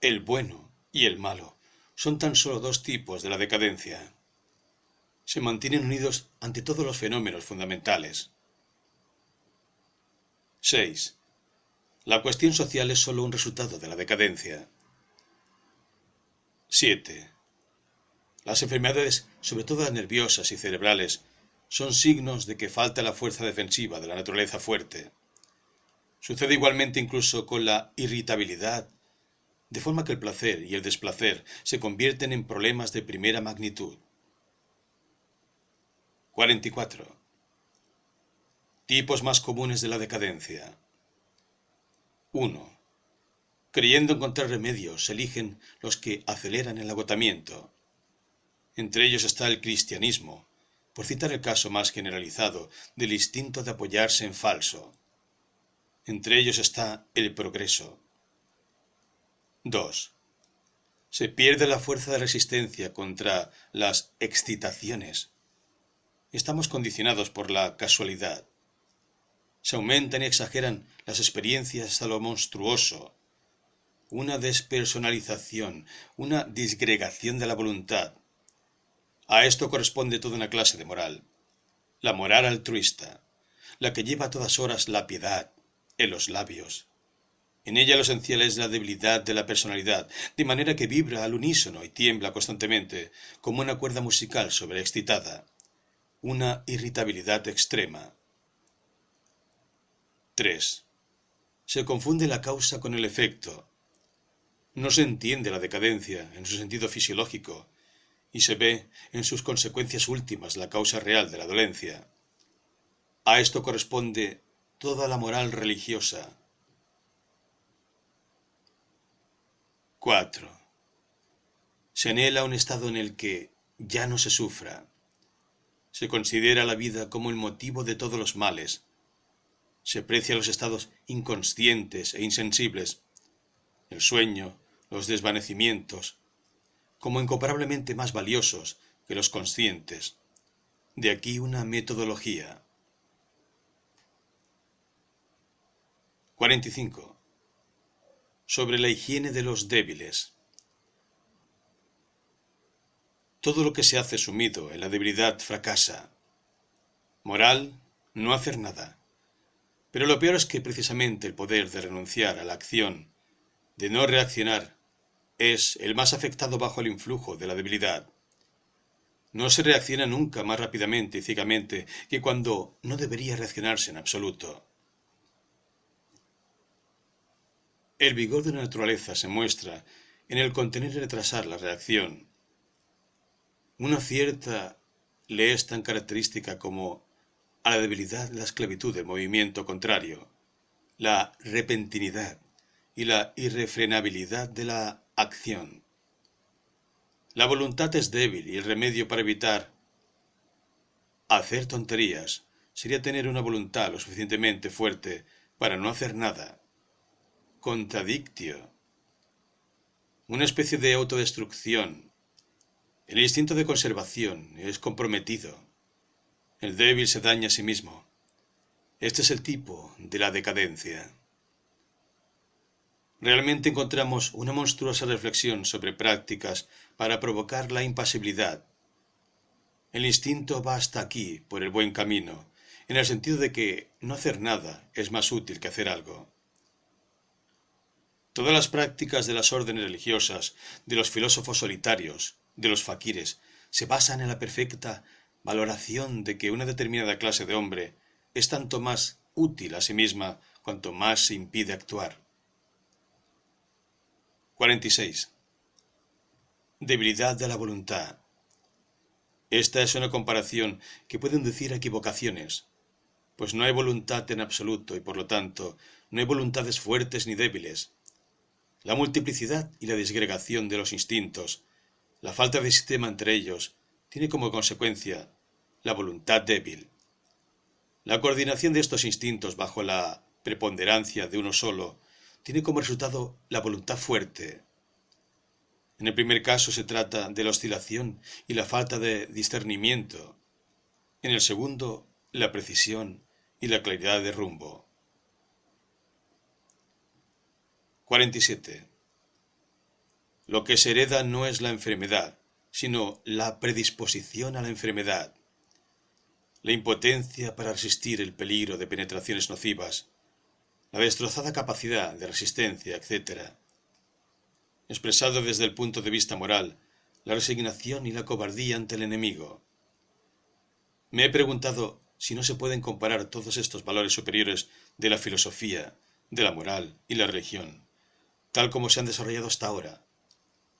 El bueno y el malo son tan solo dos tipos de la decadencia. Se mantienen unidos ante todos los fenómenos fundamentales. 6. La cuestión social es sólo un resultado de la decadencia. 7. Las enfermedades, sobre todo las nerviosas y cerebrales, son signos de que falta la fuerza defensiva de la naturaleza fuerte. Sucede igualmente incluso con la irritabilidad, de forma que el placer y el desplacer se convierten en problemas de primera magnitud. 44. Tipos más comunes de la decadencia. 1. Creyendo encontrar remedios, eligen los que aceleran el agotamiento. Entre ellos está el cristianismo, por citar el caso más generalizado del instinto de apoyarse en falso. Entre ellos está el progreso. 2. Se pierde la fuerza de resistencia contra las excitaciones. Estamos condicionados por la casualidad. Se aumentan y exageran las experiencias hasta lo monstruoso. Una despersonalización, una disgregación de la voluntad. A esto corresponde toda una clase de moral. La moral altruista, la que lleva a todas horas la piedad, en los labios. En ella lo esencial es la debilidad de la personalidad, de manera que vibra al unísono y tiembla constantemente, como una cuerda musical sobreexcitada, una irritabilidad extrema. 3. Se confunde la causa con el efecto. No se entiende la decadencia en su sentido fisiológico y se ve en sus consecuencias últimas la causa real de la dolencia. A esto corresponde toda la moral religiosa. 4. Se anhela un estado en el que ya no se sufra. Se considera la vida como el motivo de todos los males. Se precia los estados inconscientes e insensibles, el sueño, los desvanecimientos, como incomparablemente más valiosos que los conscientes. De aquí una metodología. 45. Sobre la higiene de los débiles. Todo lo que se hace sumido en la debilidad fracasa. Moral, no hacer nada. Pero lo peor es que precisamente el poder de renunciar a la acción, de no reaccionar, es el más afectado bajo el influjo de la debilidad. No se reacciona nunca más rápidamente y ciegamente que cuando no debería reaccionarse en absoluto. El vigor de la naturaleza se muestra en el contener y retrasar la reacción. Una cierta le es tan característica como a la debilidad la esclavitud del movimiento contrario, la repentinidad y la irrefrenabilidad de la acción. La voluntad es débil y el remedio para evitar hacer tonterías sería tener una voluntad lo suficientemente fuerte para no hacer nada. Contradictio. Una especie de autodestrucción. El instinto de conservación es comprometido. El débil se daña a sí mismo. Este es el tipo de la decadencia. Realmente encontramos una monstruosa reflexión sobre prácticas para provocar la impasibilidad. El instinto va hasta aquí, por el buen camino, en el sentido de que no hacer nada es más útil que hacer algo. Todas las prácticas de las órdenes religiosas, de los filósofos solitarios, de los faquires, se basan en la perfecta valoración de que una determinada clase de hombre es tanto más útil a sí misma cuanto más se impide actuar. 46. Debilidad de la voluntad. Esta es una comparación que puede inducir a equivocaciones, pues no hay voluntad en absoluto y por lo tanto no hay voluntades fuertes ni débiles. La multiplicidad y la disgregación de los instintos, la falta de sistema entre ellos, tiene como consecuencia la voluntad débil. La coordinación de estos instintos bajo la preponderancia de uno solo tiene como resultado la voluntad fuerte. En el primer caso se trata de la oscilación y la falta de discernimiento. En el segundo, la precisión y la claridad de rumbo. 47. Lo que se hereda no es la enfermedad, sino la predisposición a la enfermedad. La impotencia para resistir el peligro de penetraciones nocivas, la destrozada capacidad de resistencia, etc. Expresado desde el punto de vista moral, la resignación y la cobardía ante el enemigo. Me he preguntado si no se pueden comparar todos estos valores superiores de la filosofía, de la moral y la religión, tal como se han desarrollado hasta ahora,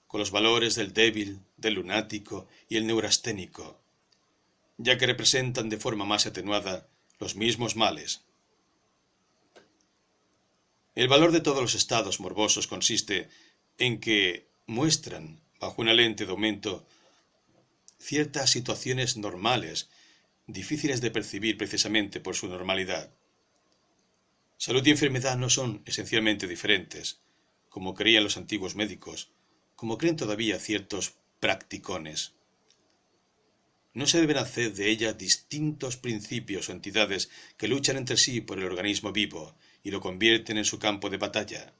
con los valores del débil, del lunático y el neurasténico, ya que representan de forma más atenuada los mismos males. El valor de todos los estados morbosos consiste en que muestran, bajo una lente de aumento, ciertas situaciones normales, difíciles de percibir precisamente por su normalidad. Salud y enfermedad no son esencialmente diferentes, como creían los antiguos médicos, como creen todavía ciertos practicones. No se deben hacer de ella distintos principios o entidades que luchan entre sí por el organismo vivo y lo convierten en su campo de batalla.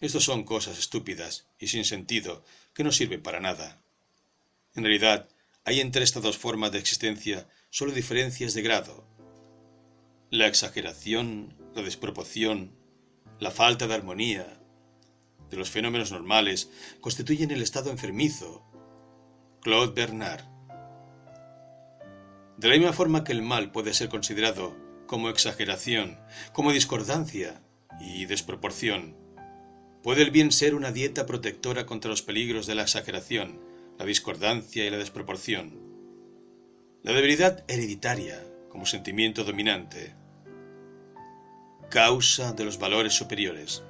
Estos son cosas estúpidas y sin sentido que no sirven para nada. En realidad, hay entre estas dos formas de existencia solo diferencias de grado. La exageración, la desproporción, la falta de armonía de los fenómenos normales constituyen el estado enfermizo. Claude Bernard De la misma forma que el mal puede ser considerado como exageración, como discordancia y desproporción, puede el bien ser una dieta protectora contra los peligros de la exageración, la discordancia y la desproporción. La debilidad hereditaria como sentimiento dominante, causa de los valores superiores.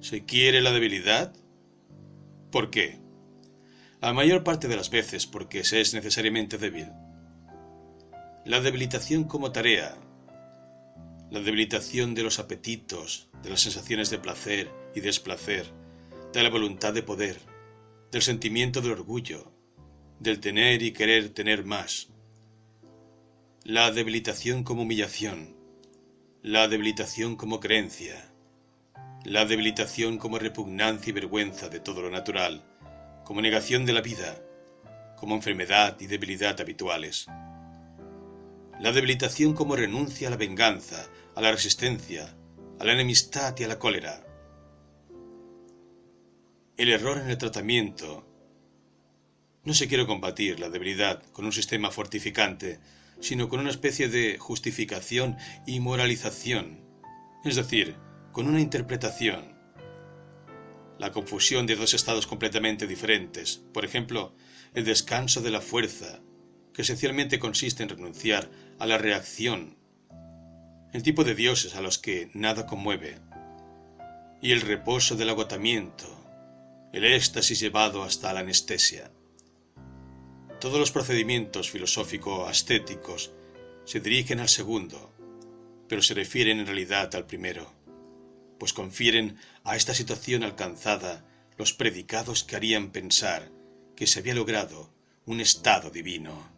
¿Se quiere la debilidad? ¿Por qué? La mayor parte de las veces porque se es necesariamente débil. La debilitación como tarea, la debilitación de los apetitos, de las sensaciones de placer y desplacer, de la voluntad de poder, del sentimiento del orgullo, del tener y querer tener más. La debilitación como humillación, la debilitación como creencia, la debilitación como repugnancia y vergüenza de todo lo natural, como negación de la vida, como enfermedad y debilidad habituales. La debilitación como renuncia a la venganza, a la resistencia, a la enemistad y a la cólera. El error en el tratamiento. No se quiere combatir la debilidad con un sistema fortificante, sino con una especie de justificación y moralización, es decir, con una interpretación, la confusión de dos estados completamente diferentes, por ejemplo, el descanso de la fuerza, que esencialmente consiste en renunciar a la reacción, el tipo de dioses a los que nada conmueve, y el reposo del agotamiento, el éxtasis llevado hasta la anestesia. Todos los procedimientos filosófico-ascéticos se dirigen al segundo, pero se refieren en realidad al primero pues confieren a esta situación alcanzada los predicados que harían pensar que se había logrado un estado divino.